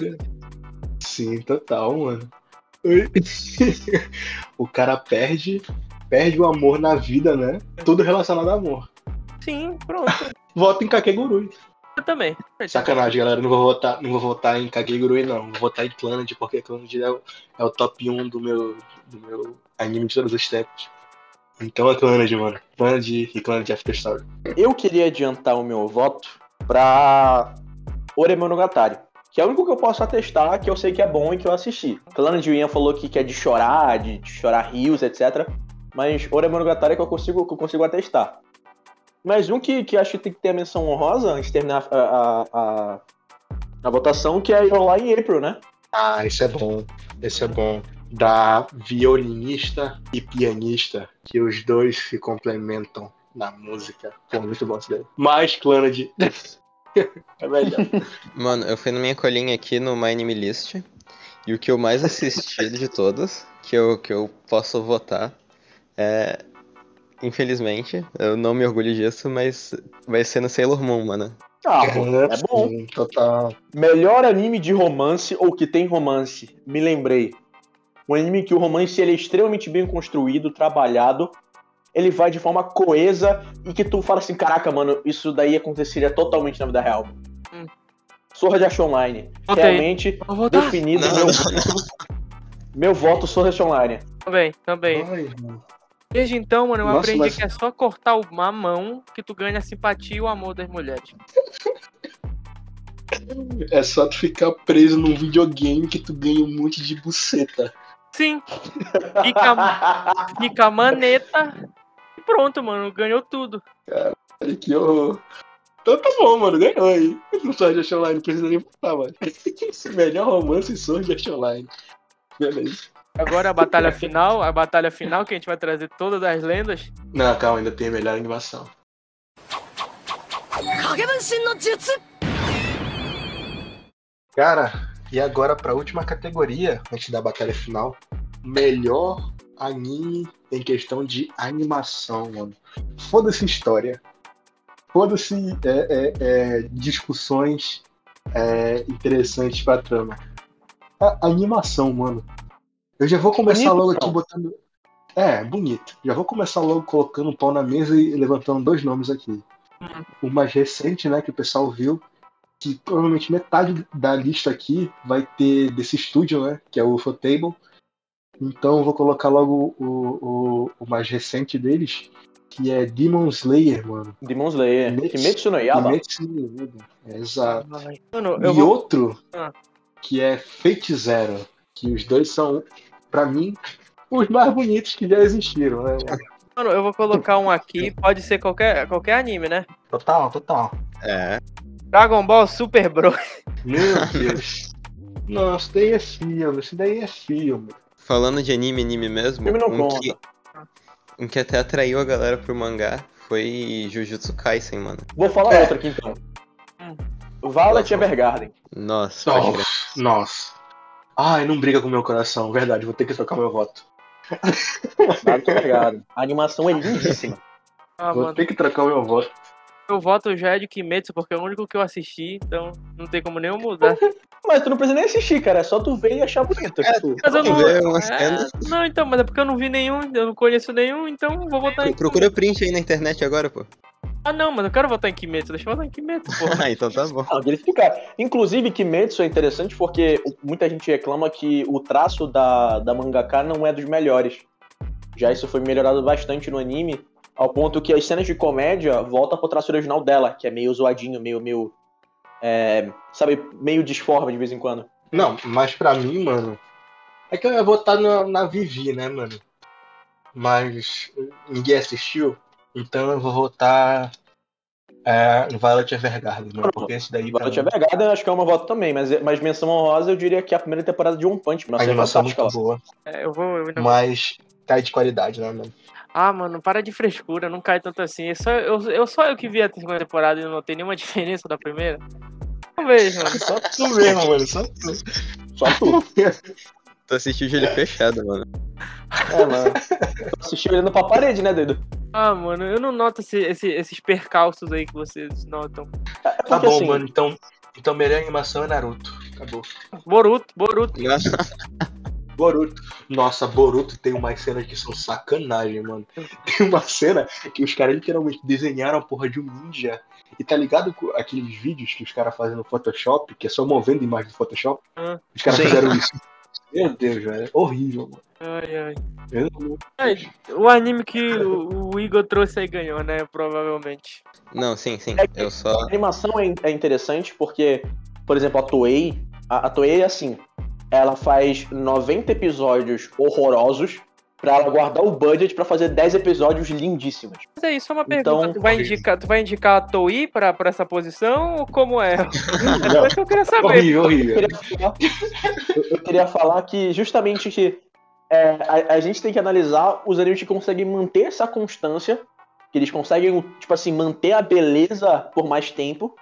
Sim, total, mano. o cara perde, perde o amor na vida, né? Tudo relacionado a amor. Sim, pronto. Vota em Kakegurui. Eu também. Sacanagem, galera. Não vou votar, não vou votar em Kakegurui, não. Vou votar em Clannad, porque Clannad é o, é o top 1 do meu, do meu anime de todos os tempos. Então é Clannad, mano. Clannad e Clannad After Story. Eu queria adiantar o meu voto pra Oremonogatari. Que é o único que eu posso atestar, que eu sei que é bom e que eu assisti. Clano de Ian falou que, que é de chorar, de, de chorar rios, etc. Mas Oremonogatari é que eu consigo, que eu consigo atestar. Mas um que, que acho que tem que ter a menção honrosa antes de terminar a, a, a, a votação, que é Your Lie in April, né? Ah, esse é bom. Esse é bom. Da violinista e pianista, que os dois se complementam na música. Pô, muito bom isso daí. Mais Clannad. é melhor. Mano, eu fui na minha colinha aqui no My Anime List. E o que eu mais assisti de todos, que eu, que eu posso votar, é. Infelizmente, eu não me orgulho disso, mas vai ser no Sailor Moon, mano. Ah, pô, é bom. Sim, total. Melhor anime de romance ou que tem romance. Me lembrei. Um anime que o romance ele é extremamente bem construído, trabalhado. Ele vai de forma coesa e que tu fala assim, caraca, mano, isso daí aconteceria totalmente na vida real. Hum. Sword Art Online. Votei. Realmente definido Não, meu não. voto. Meu voto Sword Art Online. Também, também. Ai, mano. Desde então, mano, eu Nossa, aprendi mas- que é só cortar uma mão que tu ganha a simpatia e o amor das mulheres. É só tu ficar preso num videogame que tu ganha um monte de buceta. Sim. Fica, fica a maneta. E pronto, mano. Ganhou tudo. Olha que horror. Então tá bom, mano, ganhou aí. No Sword Art Online, não precisa nem botar, mano. Esse melhor romance em Sword Art Online. Beleza. Agora a batalha final, a batalha final que a gente vai trazer todas as lendas. Não, calma, ainda tem a melhor animação. Cara, e agora pra última categoria, antes da batalha final. Melhor anime em questão de animação, mano. Foda-se história. Foda-se é, é, é, discussões é, interessantes pra trama. A, animação, mano. Eu já vou começar Bonito, logo então. aqui botando. É, bonito. Já vou começar logo colocando um pau na mesa e levantando dois nomes aqui. O mais recente, né, que o pessoal viu, que provavelmente metade da lista aqui vai ter desse estúdio, né, que é o Ufotable. Então eu vou colocar logo o, o, o mais recente deles, que é Demon Slayer, mano. Demon Slayer. Kimetsu- Kimetsu no Yaba. Kimetsu no Yaiba. É, exato. Mano, E vou. outro, Ah. que é Fate Zero, que os dois são, pra mim, os mais bonitos que já existiram, né? mano? Mano, eu vou colocar um aqui. Pode ser qualquer, qualquer anime, né? Total, total. É. Dragon Ball Super Bro. Meu Deus. Nossa, isso daí é filme, isso daí é filme. Falando de anime, anime mesmo, Filme não um, conta. que, um que até atraiu a galera pro mangá foi Jujutsu Kaisen, mano. Vou falar É. outra aqui então. Violet Evergarden. Nossa. Nossa, nossa. Ai, não briga com o meu coração, verdade, vou ter que trocar meu voto. Violet Evergarden. A animação é lindíssima. Ah, vou mano. ter que trocar meu voto. Meu voto já é de Kimetsu, porque é o único que eu assisti, então não tem como nem eu mudar. Mas tu não precisa nem assistir, cara. É só tu ver e achar bonito. tipo. Mas eu não. Vamos ver uma é, cena. Não, então, mas é porque eu não vi nenhum, eu não conheço nenhum, então vou votar em. Procura print aí na internet agora, pô. Ah, não, mas eu quero votar em Kimetsu, deixa eu votar em Kimetsu, pô. Ah, então tá bom. Não, verificar. Inclusive, Kimetsu é interessante porque muita gente reclama que o traço da, da mangaka não é dos melhores. Já isso foi melhorado bastante no anime, ao ponto que as cenas de comédia voltam pro traço original dela, que é meio zoadinho, meio, meio. é, sabe, meio disforme de vez em quando. Não, mas pra mim, mano. É que eu ia votar na, na Vivi, né, mano? Mas ninguém assistiu, então eu vou votar é, Violet Evergarden, mano. Porque esse daí. Violet mim, Evergarden acho que é uma voto também, mas, mas menção honrosa eu diria que é a primeira temporada de One Punch Man. A animação é muito boa, É, eu vou. Eu mas cai de qualidade, né, mano? Ah, mano, para de frescura, não cai tanto assim. É só, eu, eu só eu que vi a segunda temporada e não notei nenhuma diferença da primeira. Não vejo, mano. Só tu mesmo, mano. Só tu. Só tu. Tu assistiu de olho fechado, mano. É, mano. Tu assistiu olhando pra parede, né, doido? Ah, mano, eu não noto esse, esse- esses percalços aí que vocês notam. É Tá porque, bom, assim, mano. Então, então melhor animação é Naruto. Acabou. Boruto, Boruto. Boruto. Nossa, Boruto tem umas cenas que são sacanagem, mano. Tem uma cena que os caras literalmente desenharam a porra de um ninja. E tá ligado com aqueles vídeos que os caras fazem no Photoshop, que é só movendo imagem do Photoshop? Ah. Os caras fizeram isso. Meu Deus, velho. É horrível, mano. Ai, ai. Ai, O anime que o, o Igor trouxe aí ganhou, né? Provavelmente. Não, sim, sim. É Eu só. A animação é, é interessante porque, por exemplo, a Toei, a, a Toei é assim, ela faz 90 episódios horrorosos pra ela guardar o budget pra fazer 10 episódios lindíssimos. Mas é isso, só uma Então, pergunta. Tu vai, indicar, tu vai indicar a Toei pra, pra essa posição ou como é? É isso que eu queria saber. Horrível, Eu horrível. queria falar, eu- eu queria falar que justamente que é, a, a gente tem que analisar os animes que conseguem manter essa constância, que eles conseguem, tipo assim, manter a beleza por mais tempo.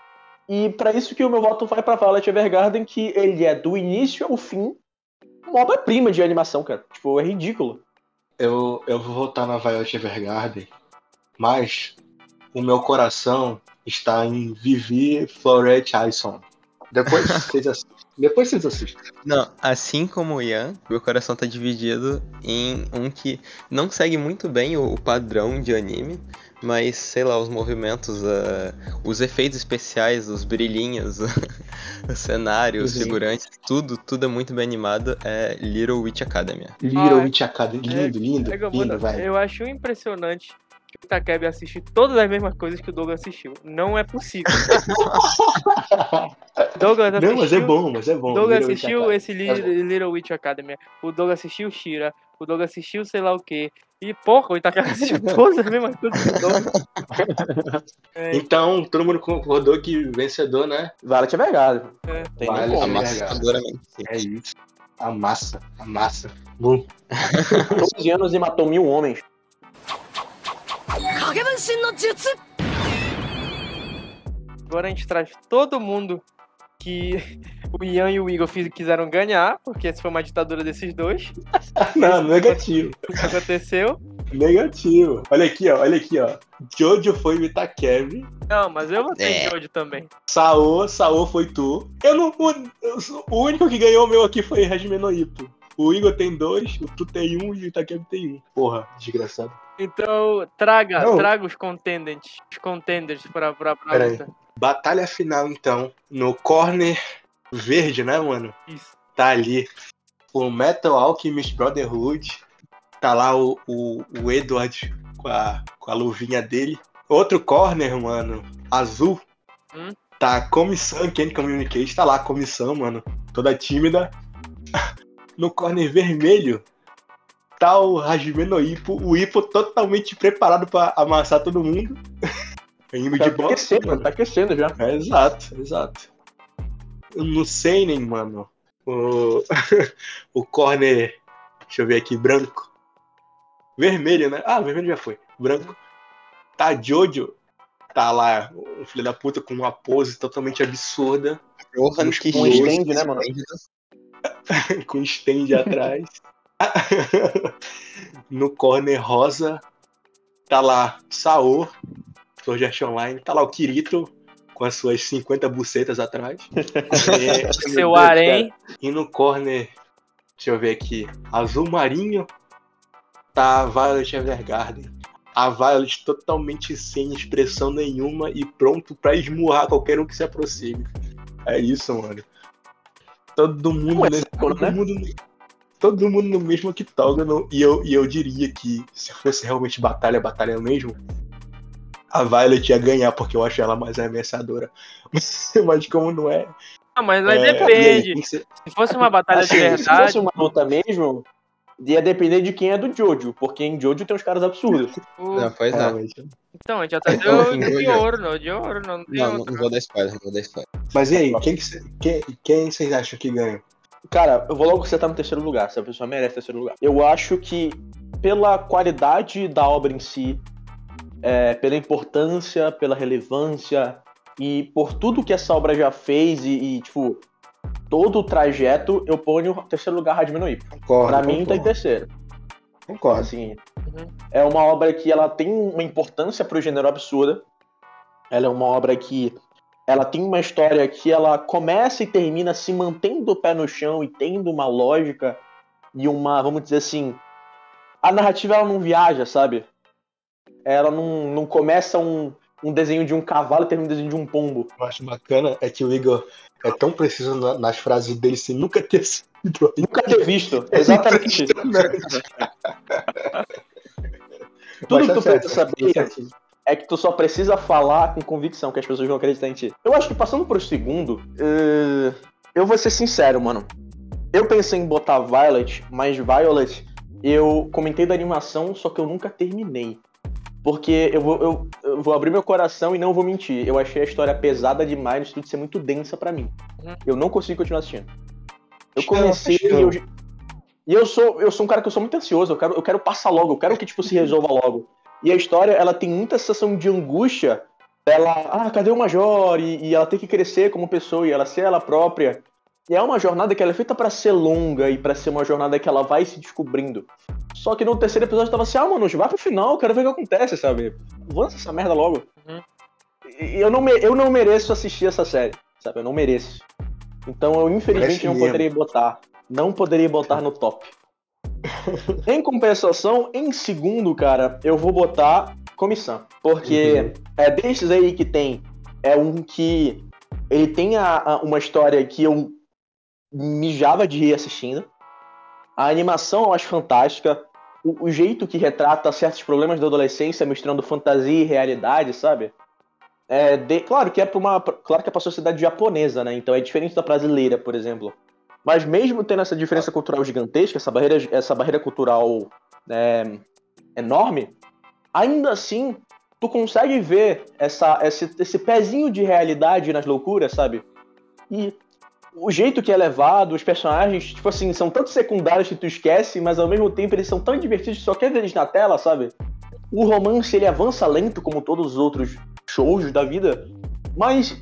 E pra isso que o meu voto vai pra Violet Evergarden, que ele é do início ao fim uma obra-prima de animação, cara. Tipo, é ridículo. Eu, eu vou votar na Violet Evergarden, mas o meu coração está em Vivi Florette Ison. Depois vocês, ass- Depois vocês assistem. Não, assim como o Ian, meu coração tá dividido em um que não segue muito bem o, o padrão de anime, mas sei lá, os movimentos, ah, os efeitos especiais, os brilhinhos, o cenário, os figurantes, tudo, tudo é muito bem animado. É Little Witch Academia. Little Witch Academy. Lindo, lindo, É que eu, lindo, velho. eu acho impressionante que o Takebe assiste todas as mesmas coisas que o Douglas assistiu. Não é possível. Douglas assistiu, Não, mas é bom, mas é bom. Douglas Little assistiu Academy. esse Li- É bom. Little Witch Academy. O Douglas assistiu Shira o Doug assistiu sei lá o quê. E, porra, o Itaquera assistiu todas as mesmas coisas que o é. Então, todo mundo concordou que vencedor, né? Vale te pegado. É. Tem vale te. Né? É isso. A massa, a massa. Bom. 12 anos e matou mil homens. Agora a gente traz todo mundo que o Ian e o Igor fiz- quiseram ganhar, porque essa foi uma ditadura desses dois. não, negativo. Isso aconteceu. Negativo. Olha aqui, ó. Olha aqui, ó. Jojo foi o Itakevi. Não, mas eu votei É. hoje também. Saô, Saô foi tu. Eu não. O, o único que ganhou o meu aqui foi Hajime no Ippo. O Igor tem dois, o tu tem um e o Itakevi tem um. Porra, desgraçado. Então, traga, Não. traga os contenders, os contenders pra, pra, pra Pera aí. luta. Batalha final, então. No corner verde, né, mano? Isso. Tá ali o Metal Alchemist Brotherhood. Tá lá o, o, o Edward com a, com a luvinha dele. Outro corner, mano, azul. Hum? Tá a Comissão Candy Communicate. Tá lá a comissão, mano. Toda tímida. No corner vermelho. Tá o Hajime no Ippo. O Ippo totalmente preparado pra amassar todo mundo. Indo de Tá aquecendo, mano. tá aquecendo já. É, exato, exato. No Seinen, mano, o, o corner, deixa eu ver aqui, branco. Vermelho, né? Ah, vermelho já foi. Branco. Tá Jojo. Tá lá, o filho da puta com uma pose totalmente absurda, Johan que com riu, stand, né, mano? com stand atrás. no corner rosa, tá lá Saô, Sword Art Online, tá lá o Kirito com as suas 50 bucetas atrás. É, Seu harém. E no corner, deixa eu ver aqui, azul marinho, tá a Violet Evergarden. A Violet totalmente sem expressão nenhuma e pronto pra esmurrar qualquer um que se aproxime. É isso, mano. Todo mundo, é nesse- todo né? mundo, todo mundo no mesmo octógono. E eu, e eu diria que se fosse realmente batalha, batalha mesmo, a Violet ia ganhar, porque eu acho ela mais ameaçadora. Mas como não é. Não, mas aí é, aí, depende. ser- Se fosse uma batalha de Assim, se verdade. fosse uma luta mesmo, ia depender de quem é do Jojo, porque em Jojo tem uns caras absurdos. o- Não, pois é. Então, a gente até Então, deu em de ouro, não, de ouro, não. Não, não, vou dar spoiler, não vou dar spoiler. Mas e aí, quem, quem, quem vocês acham que ganha? Cara, eu vou logo sentar no terceiro lugar, se a pessoa merece terceiro lugar. Eu acho que, pela qualidade da obra em si, é, pela importância, pela relevância e por tudo que essa obra já fez e, e, tipo, todo o trajeto, eu ponho o terceiro lugar no Ippo. Concordo. Pra mim, tá em terceiro. Concordo. Assim, Uhum. é uma obra que ela tem uma importância pro gênero absurda. Ela é uma obra que ela tem uma história que ela começa e termina se mantendo o pé no chão e tendo uma lógica e uma, vamos dizer assim, a narrativa ela não viaja, sabe? Ela não, não começa um, um desenho de um cavalo e termina um desenho de um pombo. Eu acho bacana é que o Igor é tão preciso na- nas frases dele sem nunca ter sido. Nunca ter visto. Exatamente. Tudo que tu precisa saber é que tu só precisa falar com convicção que as pessoas vão acreditar em ti. Eu acho que passando pro segundo, eh, eu vou ser sincero, mano. Eu pensei em botar Violet, mas Violet eu comentei da animação, só que eu nunca terminei. Porque eu vou, eu, eu vou abrir meu coração e não vou mentir. Eu achei a história pesada demais, no sentido de ser muito densa pra mim. Uhum. Eu não consigo continuar assistindo. Eu comecei e eu, e eu sou, eu sou um cara que eu sou muito ansioso, eu quero, eu quero passar logo, eu quero que tipo se resolva logo. E a história, ela tem muita sensação de angústia dela, ah, cadê o Major? E, e ela tem que crescer como pessoa e ela ser ela própria. E é uma jornada que ela é feita pra ser longa e pra ser uma jornada que ela vai se descobrindo. Só que no terceiro episódio tava assim, ah, mano, vai pro final, eu quero ver o que acontece, sabe? Avança essa merda logo. Uhum. E eu não, me- eu não mereço assistir essa série, sabe? Eu não mereço. Então eu infelizmente não poderia botar. Não poderia botar no top. em compensação, em segundo, cara, eu vou botar Comissão. Porque é desses aí que tem. É um que. Ele tem a- a- uma história que eu mijava de rir assistindo. A animação eu acho fantástica. O, o jeito que retrata certos problemas da adolescência, misturando fantasia e realidade, sabe? É, de- claro que é para uma, claro que é para sociedade japonesa, né? Então é diferente da brasileira, por exemplo. Mas mesmo tendo essa diferença cultural gigantesca, essa barreira, essa barreira cultural é, enorme, ainda assim tu consegue ver essa, esse, esse pezinho de realidade nas loucuras, sabe? E o jeito que é levado, os personagens, tipo assim, são tanto secundários que tu esquece, mas ao mesmo tempo eles são tão divertidos que só quer ver eles na tela, sabe? O romance ele avança lento, como todos os outros shows da vida, mas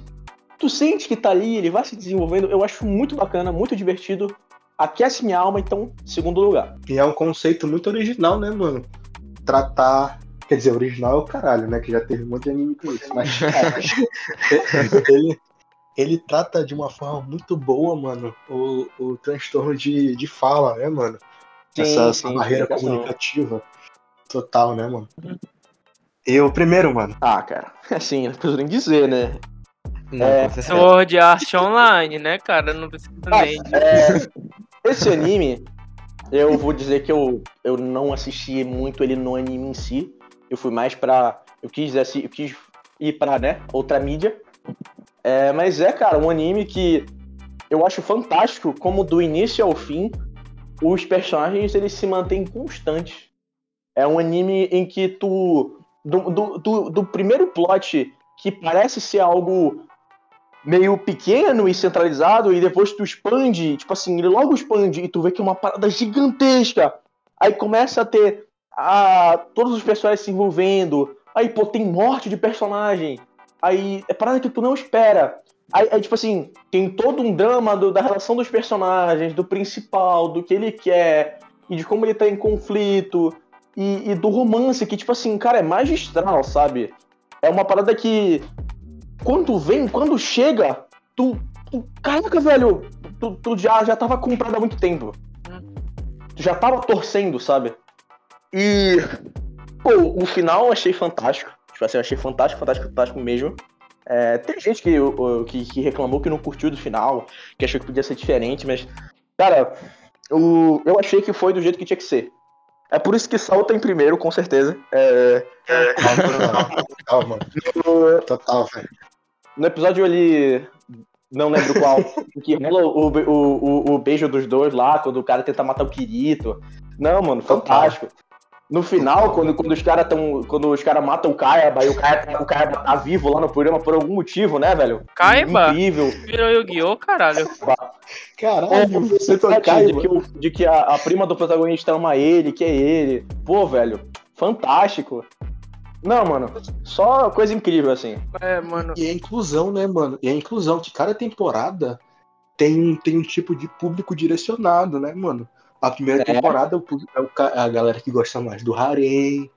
tu sente que tá ali, ele vai se desenvolvendo. Eu acho muito bacana, muito divertido. Aquece minha alma, então, segundo lugar. E é um conceito muito original, né, mano? Tratar. Quer dizer, original é o caralho, né? Que já teve um monte de anime com isso. Mas ele, ele trata de uma forma muito boa, mano, o, o transtorno de, de fala, né, mano? Sim, essa, essa sim, barreira comunicação. comunicativa total, né, mano? Eu primeiro, mano. Ah, cara, assim, não preciso nem dizer, né? Não, É. Sword Art Online, né, cara? Não precisa Ah, nem. é, esse anime, eu vou dizer que eu, eu não assisti muito ele no anime em si. Eu fui mais pra. Eu quis, assi- eu quis ir pra, né, outra mídia. É, mas é, cara, um anime que eu acho fantástico como do início ao fim os personagens eles se mantêm constantes. É um anime em que tu. Do, do, do, do primeiro plot que parece ser algo meio pequeno e centralizado, e depois tu expande, tipo assim, ele logo expande e tu vê que é uma parada gigantesca. Aí começa a ter a, todos os personagens se envolvendo. Aí, pô, tem morte de personagem. Aí é parada que tu não espera. Aí, tipo assim, tem todo um drama do- da relação dos personagens, do principal, do que ele quer, e de como ele tá em conflito, e, e do romance, que, tipo assim, cara, é magistral, sabe? É uma parada que, quando vem, quando chega, tu. tu caraca, velho, tu, tu já, já tava comprado há muito tempo. Tu já tava torcendo, sabe? E. Pô, o final eu achei fantástico. Tipo assim, eu achei fantástico, fantástico, fantástico mesmo. É, tem gente que, que, que reclamou que não curtiu do final, que achou que podia ser diferente, mas. Cara, o, eu achei que foi do jeito que tinha que ser. É por isso que salta em primeiro, com certeza. É, Calma, mano. Total, velho. no episódio ali, não lembro qual, que rola o, o, o, o beijo dos dois lá, quando o cara tenta matar o Kirito. Não, mano, fantástico. No final, quando, quando os caras tão. Quando os caras matam o Kaiba e o Kaiba, o Kaiba tá vivo lá no programa por algum motivo, né, velho? Kaiba? Incrível. Virou Yu-Gi-Oh, caralho. Caralho, você Total, tocar, de que, o- de que a, a prima do protagonista ama ele, que é ele. Pô, velho, fantástico. Não, mano, só coisa incrível, assim. É, mano. E a inclusão, né, mano? E a inclusão, que cada temporada tem, tem um tipo de público direcionado, né, mano? A primeira É. temporada é é a galera que gosta mais do harem.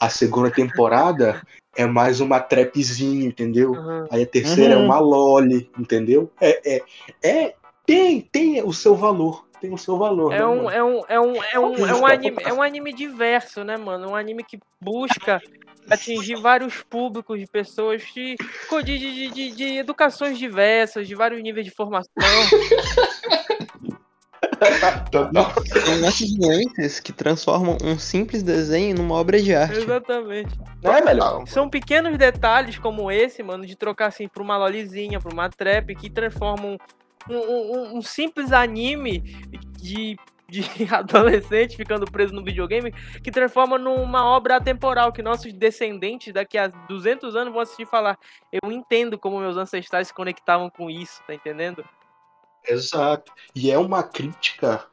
A segunda temporada é mais uma trapzinha, entendeu? Uhum. Aí a terceira Uhum. é uma loli, entendeu? É, é, é tem, tem o seu valor. Tem o seu valor. né, É um, mano? é, um, é, um, é, um, é, um anime, é um anime diverso, né, mano? Um anime que busca atingir vários públicos de pessoas de, de, de, de, de educações diversas, de vários níveis de formação. São essas nuances que transformam um simples desenho numa obra de arte. Exatamente. Né, velho? Total. São pequenos detalhes como esse, mano, de trocar assim pra uma lolizinha, pra uma trap, que transformam um, um- um- um simples anime de, de adolescente ficando preso no videogame, que transforma numa obra atemporal, que nossos descendentes daqui a 200 anos vão assistir e falar eu entendo como meus ancestrais se conectavam com isso, tá entendendo? Exato. E é uma crítica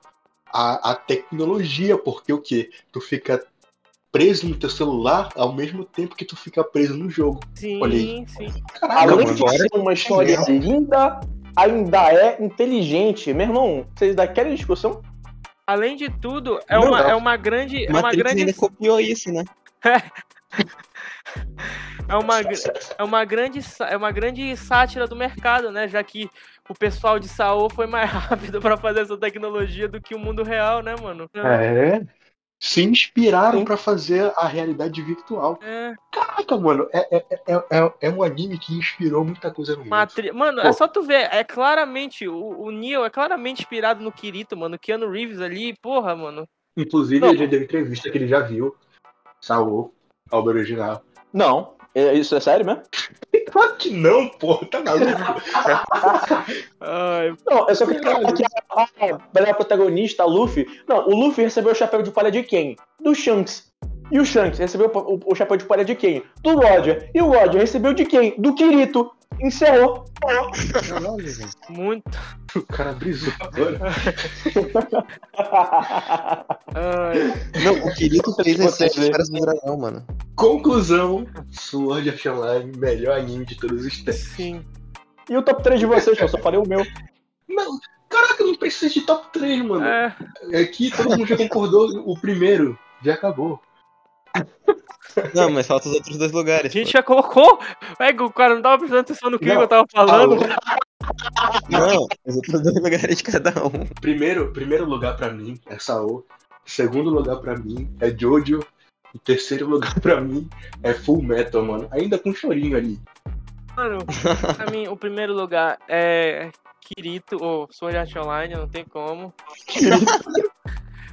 à, à tecnologia, porque o quê? Tu fica preso no teu celular ao mesmo tempo que tu fica preso no jogo. Sim, Olha aí. sim. Caraca, Além mano. de ser uma história linda, ainda é inteligente. Meu irmão, vocês ainda querem discussão? Além de tudo, é Não uma, é uma grande. É uma Matrix grande ainda copiou isso, né? é uma, é uma grande é uma grande sátira do mercado, né? Já que o pessoal de Saô foi mais rápido pra fazer essa tecnologia do que o mundo real, né, mano? É. Se inspiraram pra fazer a realidade virtual. É, Caraca, mano, é, é, é, é, é um anime que inspirou muita coisa no mundo. Matri... Mano, Pô. é só tu ver, é claramente, o, o Neo é claramente inspirado no Kirito, mano. O Keanu Reeves ali, porra, mano. Inclusive, Não. ele já deu entrevista que ele já viu. Saô, obra original. Não. É- Isso é sério mesmo? Claro que não, porra, tá maluco. Ai, Não, é só que falar que a, a melhor protagonista, a Luffy. Não, o Luffy recebeu o chapéu de palha de quem? Do Shanks. E o Shanks recebeu o, o- o chapéu de palha de quem? Do Roger. E o Roger recebeu de quem? Do Kirito. Encerrou. Caralho, velho. muito. o cara brisou agora. Não, o Kirito fez as Você sete vê. esferas do dragão, mano. Conclusão: Sword Art Online, melhor anime de todos os tempos. sim. E o top 3 de vocês, eu só falei o meu. Não, caraca, não precisa de top 3, mano. É, Aqui todo mundo já concordou. O primeiro já acabou. Não, mas falta os outros dois a lugares. gente já colocou. É, o cara não tava prestando atenção no que Não. eu tava falando. Pô. Não, os outros dois lugares de cada um. Primeiro, primeiro lugar pra mim é Sao. Segundo lugar pra mim é Jojo. E terceiro lugar pra mim é Full Metal, mano. Ainda com chorinho ali. Mano, pra mim, o primeiro lugar é Kirito, ou Sword Art Online, não tem como.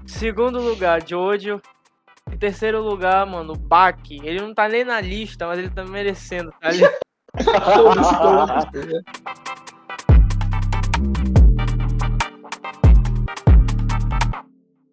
Segundo lugar, Jojo. Em terceiro lugar, mano, Baki. Ele não tá nem na lista, mas ele tá merecendo, tá ligado?